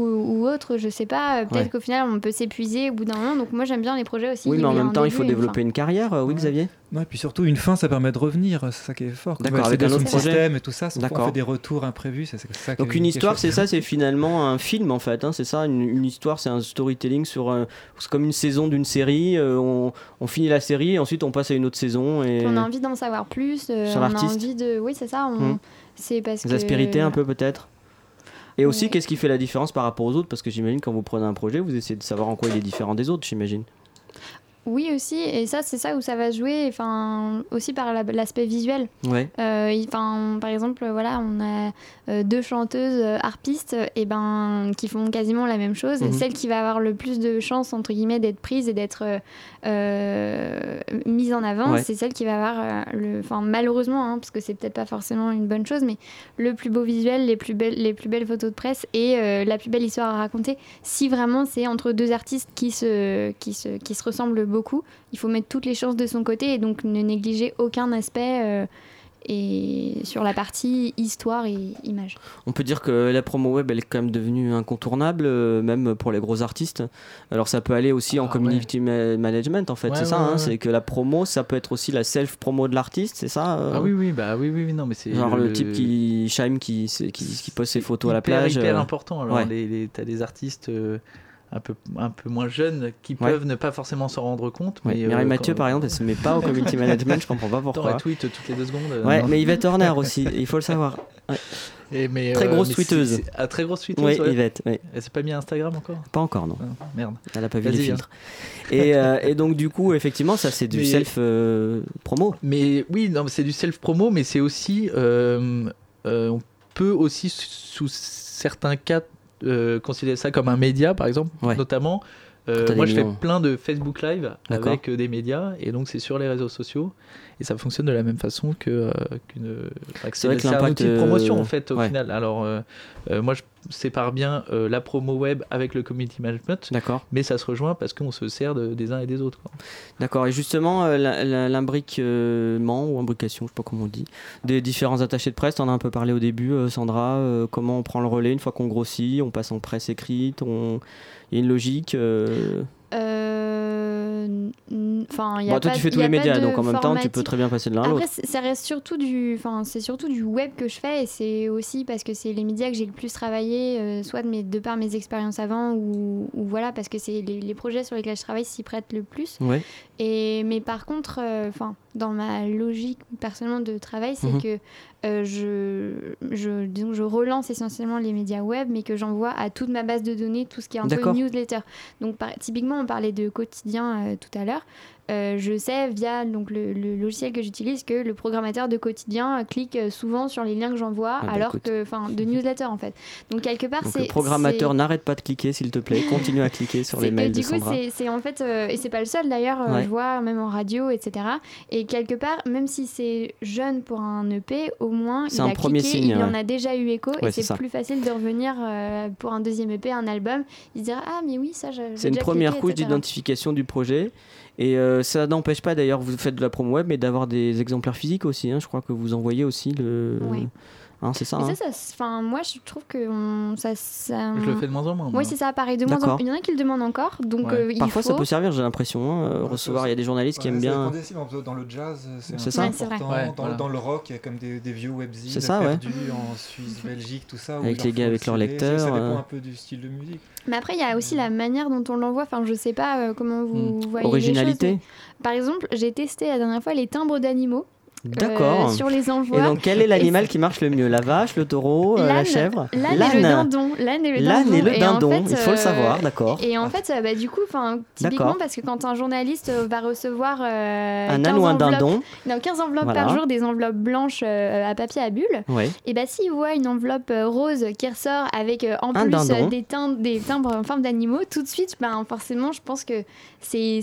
ou autre, je sais pas, peut-être Ouais. qu'au final on peut s'épuiser au bout d'un moment. Donc moi j'aime bien les projets aussi. Oui, mais en même temps, il faut développer une carrière, euh, oui, Xavier Et puis surtout, une fin, ça permet de revenir. C'est ça qui est fort. D'accord, avec un autre projet. système et tout ça, ça on D'accord. fait des retours imprévus. C'est ça Donc une histoire, c'est ça, c'est finalement un film en fait. hein, c'est ça, une, une histoire, c'est un storytelling sur. un- c'est comme une saison d'une série. euh, on, on finit la série et ensuite on passe à une autre saison et. Puis on a envie d'en savoir plus. euh, Sur on a l'artiste. envie de. Oui, c'est ça. on- Hmm. C'est parce Des que. aspérités un peu peut-être. Et aussi, Ouais. qu'est-ce qui fait la différence par rapport aux autres? Parce que j'imagine quand vous prenez un projet, vous essayez de savoir en quoi il est différent des autres, j'imagine. Oui aussi, et ça c'est ça où ça va jouer. Enfin aussi par la- l'aspect visuel. Ouais. Euh, Enfin, par exemple, voilà, on a euh, deux chanteuses euh, harpistes et ben, qui font quasiment la même chose. Mhm. Celle qui va avoir le plus de chances, entre guillemets, d'être prise et d'être euh, mise en avant, Ouais. c'est celle qui va avoir, le, enfin, malheureusement, hein, parce que c'est peut-être pas forcément une bonne chose, mais le plus beau visuel, les plus belles, les plus belles photos de presse et euh, la plus belle histoire à raconter. Si vraiment c'est entre deux artistes qui se, qui, se, qui se ressemblent beaucoup, il faut mettre toutes les chances de son côté et donc ne négliger aucun aspect. euh, et sur la partie histoire et image. On peut dire que la promo web, elle est quand même devenue incontournable, euh, même pour les gros artistes. Alors ça peut aller aussi en Ah, community ma- management, en fait, Ouais, c'est ça. ouais, hein, ouais. C'est que la promo, ça peut être aussi la self-promo de l'artiste, c'est ça euh Ah oui, oui, bah oui, oui, non, mais c'est. Genre le, type qui, Shaim, qui, c'est- qui, qui pose ses photos à la plage. hyper euh, important. Alors, ouais. les, les- t'as des artistes euh, un, peu, un peu moins jeunes qui Ouais. peuvent ne pas forcément s'en rendre compte. Ouais, Mais, Mireille euh, Mathieu, quand- par exemple, elle se met pas au community management, je comprends pas pourquoi. retweet toutes les deux secondes. euh, Ouais, non. mais Yvette Horner aussi, il faut le savoir. Ouais. Et mais, Très euh, grosse tweeteuse. Ah, très grosse tweeteuse. Oui, ouais. Yvette, oui. Elle s'est pas mis à Instagram encore? Pas encore, non. Ah, Merde. Elle a pas vu les filtres. Et, euh, et donc, du coup, effectivement, ça, c'est du Mais- self-promo. Mais oui, non, c'est du self-promo, mais c'est aussi. on peut aussi, sous certains cas, euh, considérer ça comme un média, par exemple, Ouais. notamment. euh, moi, je fais plein de Facebook Live avec euh, des médias, et donc c'est sur les réseaux sociaux, et ça fonctionne de la même façon que euh, qu'une. enfin, C'est un outil de promotion en fait au ouais. final. Alors, moi, je sépare bien euh, la promo web avec le community management, D'accord. mais ça se rejoint parce qu'on se sert de- des uns et des autres. D'accord, et justement, euh, l'imbriquement ou imbrication, je sais pas comment on dit, des différents attachés de presse, on a un peu parlé au début, euh, Sandra, euh, comment on prend le relais une fois qu'on grossit, on passe en presse écrite, on... il y a une logique. euh, Euh, Enfin, il y a bon, toi, pas- tu fais tous les médias, donc en même temps, tu peux très bien passer de l'un à l'autre. ça reste surtout du, enfin, c'est surtout du web que je fais et c'est aussi parce que c'est les médias que j'ai le plus travaillé, euh, soit de, mes, de par mes expériences avant ou, ou voilà parce que c'est les, les projets sur lesquels je travaille s'y prêtent le plus. Ouais. Et mais par contre, euh, enfin, dans ma logique personnellement de travail, c'est Mhm. que euh, je, je, disons, je relance essentiellement les médias web, mais que j'envoie à toute ma base de données tout ce qui est un peu newsletter. Donc par- typiquement, on parlait de quotidien tout à l'heure. Euh, je sais via donc le, le logiciel que j'utilise que le programmateur de quotidien clique euh, souvent sur les liens que j'envoie, Ah bah alors écoute. que, enfin, de newsletter en fait. Donc quelque part, c'est le programmateur n'arrête pas de cliquer, s'il te plaît, continue à cliquer sur les que mails de du coup, Sandra. c'est- en fait, euh, et c'est pas le seul d'ailleurs, euh, Ouais. je vois même en radio, etc. Et quelque part, même si c'est jeune pour un EP, au moins il un a premier cliqué, signe, il en a déjà eu écho, Ouais, et c'est plus facile de revenir euh, pour un deuxième EP, un album, il se dira ah mais oui ça j'ai C'est une première cliqué, couche d'identification du projet. Et euh, ça n'empêche pas d'ailleurs, vous faites de la promo web, mais d'avoir des exemplaires physiques aussi. hein. Je crois que vous envoyez aussi le. Hein, c'est ça. Hein ça, ça, enfin moi je trouve que on- ça, ça... Je le fais de moins en moins. moi. Oui c'est ça, pareil de moins en. Il y en a qui le demandent encore, donc Ouais. euh, il Parfois, faut. ça peut servir, j'ai l'impression. hein, euh, Ouais, recevoir, il y a des journalistes qui aiment bien. Dans le jazz, c'est ça vrai. important. Ouais, dans, voilà. dans le rock, il y a comme des, des vieux webzines C'est ça, ouais. perdus en Suisse, Belgique, tout ça. Avec les gars avec le leurs lecteurs, Ça, dépend euh. un peu du style de musique. Mais après il y a aussi la manière dont on l'envoie. Enfin je sais pas comment vous voyez les choses, Originalité Par exemple j'ai testé la dernière fois les timbres d'animaux. Euh, D'accord. sur les Et envois. donc, quel est l'animal qui marche le mieux La vache, le taureau, euh, la chèvre? L'âne et le dindon. L'âne et le L'âne dindon. et le Et en dindon, fait, il faut le euh, savoir, d'accord. Et en fait, euh, bah, du coup, typiquement, parce que quand un journaliste euh, va recevoir euh, Un 15 âne ou un dindon non, 15 enveloppes Voilà. par jour, des enveloppes blanches euh, à papier à bulles, Ouais. et bah s'il voit une enveloppe euh, rose qui ressort avec euh, en Un plus euh, des, timbres, des timbres en forme d'animaux, tout de suite, ben, forcément, je pense que c'est.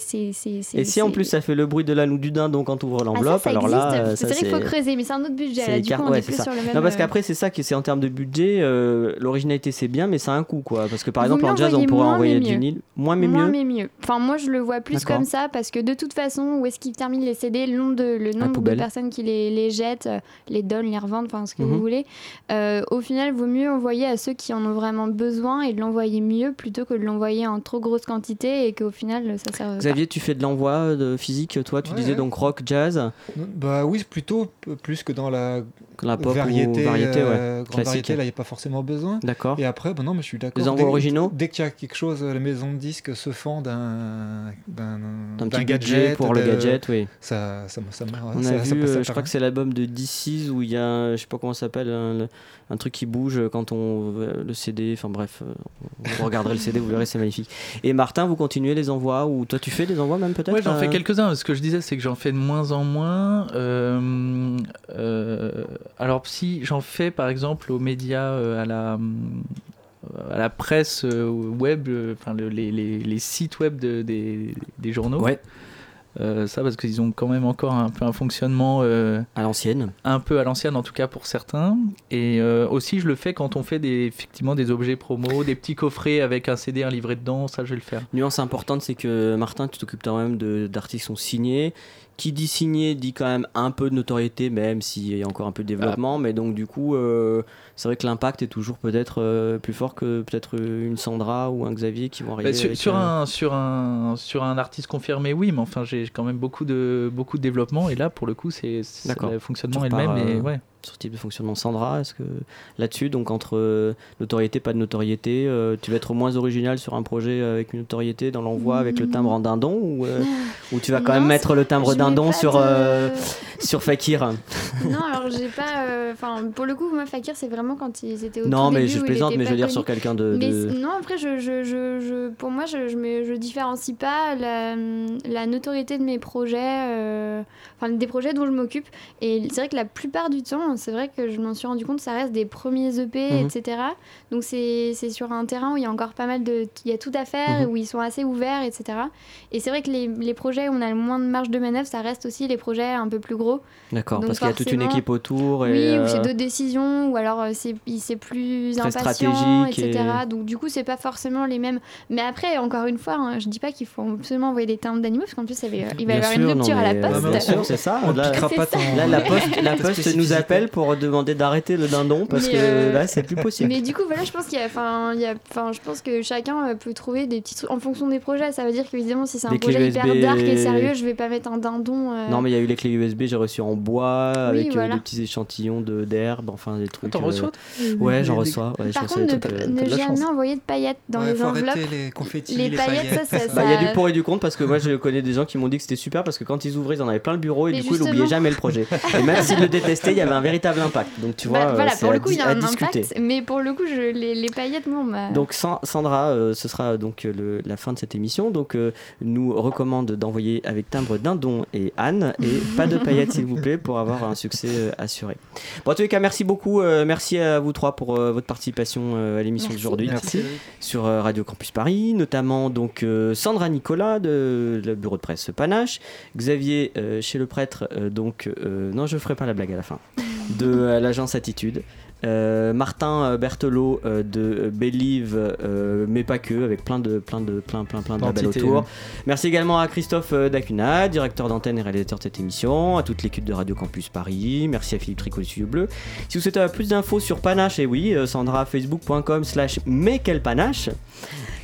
Et si en plus ça fait le bruit de l'âne ou du dindon quand tu ouvres Ah, l'enveloppe, alors existe. là. Ça, c'est vrai qu'il faut creuser, mais c'est un autre budget. Là, c'est du car- coup, on ouais, est c'est plus ça. sur le même. Non, parce euh, qu'après, c'est ça qui c'est en termes de budget. euh, L'originalité, c'est bien, mais ça a un coût, quoi. Parce que par exemple, en jazz, on pourrait moins, envoyer du vinyle. Moins, mais Moins mieux. mais mieux. Enfin, moi, je le vois plus comme ça parce que de toute façon, où est-ce qu'ils terminent les CD, le nombre de, le nombre de personnes qui les, les jettent, euh, les donnent, les revendent, enfin ce que Mhm. vous voulez. euh, au final, vaut mieux envoyer à ceux qui en ont vraiment besoin et de l'envoyer mieux plutôt que de l'envoyer en trop grosse quantité et qu'au final, ça sert. Xavier, tu fais de l'envoi de physique, toi, tu Ouais, disais ouais. donc rock, jazz, Bah oui, plutôt plus que dans la, la pop variété. ou variété, ouais. euh, grande Classique. variété, là, il n'y a pas forcément besoin. D'accord. Et après, bah non, mais je suis d'accord. Les envois Dès- originaux Dès qu'il y a quelque chose, la maison de disques se fend d'un d'un gadget. pour le de- gadget, oui. Ça, ça, ça, ça, On ça- a ça vu, euh, je crois que c'est l'album de DC's où il y a, je sais pas comment ça s'appelle, un, un truc qui bouge quand on euh, le CD. Enfin bref, euh, vous regarderez le CD, vous verrez, c'est magnifique. Et Martin, vous continuez les envois ou toi tu fais des envois même peut-être Ouais, j'en fais euh, quelques-uns. Ce que je disais, c'est que j'en fais de moins en moins. Euh, euh, alors, si j'en fais par exemple aux médias, euh, à la, à la presse euh, web, euh, enfin le- les, les- les sites web de- des, des journaux. Ouais. Euh, ça, parce qu'ils ont quand même encore un peu un fonctionnement euh, à l'ancienne. un peu à l'ancienne, en tout cas pour certains. Et euh, aussi, je le fais quand on fait des, effectivement des objets promo, des petits coffrets avec un CD, un livret dedans. Ça, je vais le faire. Nuance importante, c'est que Martin, tu t'occupes quand même d'artistes qui sont signés. Qui dit signé dit quand même un peu de notoriété, même s'il y a encore un peu de développement. Mais donc, du coup, euh, c'est vrai que l'impact est toujours peut-être euh, plus fort que peut-être une Sandra ou un Xavier qui vont arriver. Bah, sur, sur euh, un, sur, un, sur un artiste confirmé, oui, mais enfin, j'ai quand même beaucoup de, beaucoup de développement. Et là, pour le coup, c'est le fonctionnement est le même. Et, euh, ouais. Sur ce type de fonctionnement, Sandra, est-ce que là-dessus, donc entre euh, notoriété, pas de notoriété, euh, tu vas être moins original sur un projet avec une notoriété dans l'envoi avec le timbre en dindon ou, euh, ou tu vas quand même mettre le timbre dindon sur, de- euh, sur Fakir Non, alors j'ai pas. euh, Enfin, pour le coup, moi, Fakir, c'est vraiment quand ils étaient au Non, tout mais début je plaisante, mais je veux dire connu. sur quelqu'un de. Non, après, je, je, je, pour moi, je, je, me- je différencie pas la, la notoriété de mes projets, euh, enfin des projets dont je m'occupe. Et c'est vrai que la plupart du temps, c'est vrai que je m'en suis rendu compte, ça reste des premiers EP, Mhm. etc. Donc c'est c'est sur un terrain où il y a encore pas mal de, il y a tout à faire, Mhm. où ils sont assez ouverts, etc. Et c'est vrai que les, les projets où on a le moins de marge de manœuvre, ça reste aussi les projets un peu plus gros. D'accord, parce qu'il y a toute une équipe autour. Et, oui, ou c'est euh, d'autres décisions, ou alors euh, c'est plus Très impatient, stratégique etc. et- Donc du coup, c'est pas forcément les mêmes. Mais après, encore une fois, hein, je dis pas qu'il faut absolument envoyer des timbres d'animaux, parce qu'en plus, ça va- il va y avoir sûr, une non, rupture à la euh, poste. Bien sûr, c'est ça. On Là, piquera pas ton- là, la poste, la poste nous spécificité. Pour demander d'arrêter le dindon parce Mais, que euh, là, c'est plus possible. Mais du coup, voilà, je pense qu'il y a, enfin, je pense que chacun euh, peut trouver des petits trucs en fonction des projets. Ça veut dire qu'évidemment, si c'est un projet hyper USB. dark et sérieux, je vais pas mettre un dindon. euh, Non, mais il y a eu les clés USB, j'ai reçu en bois avec euh, des petits échantillons de d'herbe, enfin des trucs. t'en euh, reçois, Ouais, j'en reçois. Ouais, je Par reçois contre, ne, trucs, jamais envoyer de paillettes dans Ouais, les enveloppes. les confettis, les les paillettes, paillettes. ça, ça, Bah, il y a du pour et du contre parce que moi je connais des gens qui m'ont dit que c'était super parce que quand ils ouvraient ils en avaient plein le bureau et du coup ils justement. n'oubliaient jamais le projet. Et même s'ils le détestaient, il y avait un véritable impact. Donc tu vois, Bah, euh, voilà, c'est pour le coup, il y a un discuter. impact, mais pour le coup, je, les, les paillettes, non. bah- Donc San- Sandra, euh, ce sera donc euh, le- la fin de cette émission. Donc euh, nous recommande d'envoyer avec timbre dindon et Anne et pas de paillettes s'il vous plaît pour avoir un succès euh, assuré. Bon, en tous les cas, merci beaucoup. euh, merci à vous trois pour euh, votre participation euh, à l'émission d'aujourd'hui Merci. sur euh, Radio Campus Paris, notamment donc euh, Sandra Nicolas de le bureau de presse Panache, Xavier euh, chez le prêtre euh, donc euh, non je ferai pas la blague à la fin de euh, l'agence Attitude. Euh, Martin euh, Berthelot euh, de Believe, euh, mais pas que, avec plein de plein de plein plein plein de labels autour. Merci également à Christophe euh, Dacuna, directeur d'antenne et réalisateur de cette émission, à toute l'équipe de Radio Campus Paris. Merci à Philippe Tricot du Studio Bleu. Si vous souhaitez plus d'infos sur Panache, et oui, euh, Sandra, facebook.com slash mais quel panache.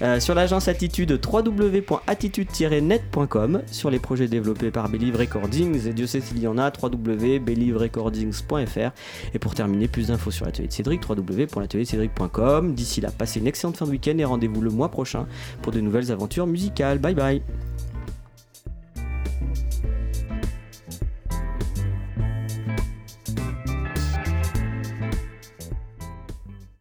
Euh, sur l'agence Attitude, www.attitude-net.com. Sur les projets développés par Believe Recordings, et Dieu sait s'il y en a, www.believerecordings.fr. Et pour terminer, plus d'infos sur l'atelier de Cédric, www.l'ateliercédric.com. D'ici là, passez une excellente fin de week-end et rendez-vous le mois prochain pour de nouvelles aventures musicales. Bye bye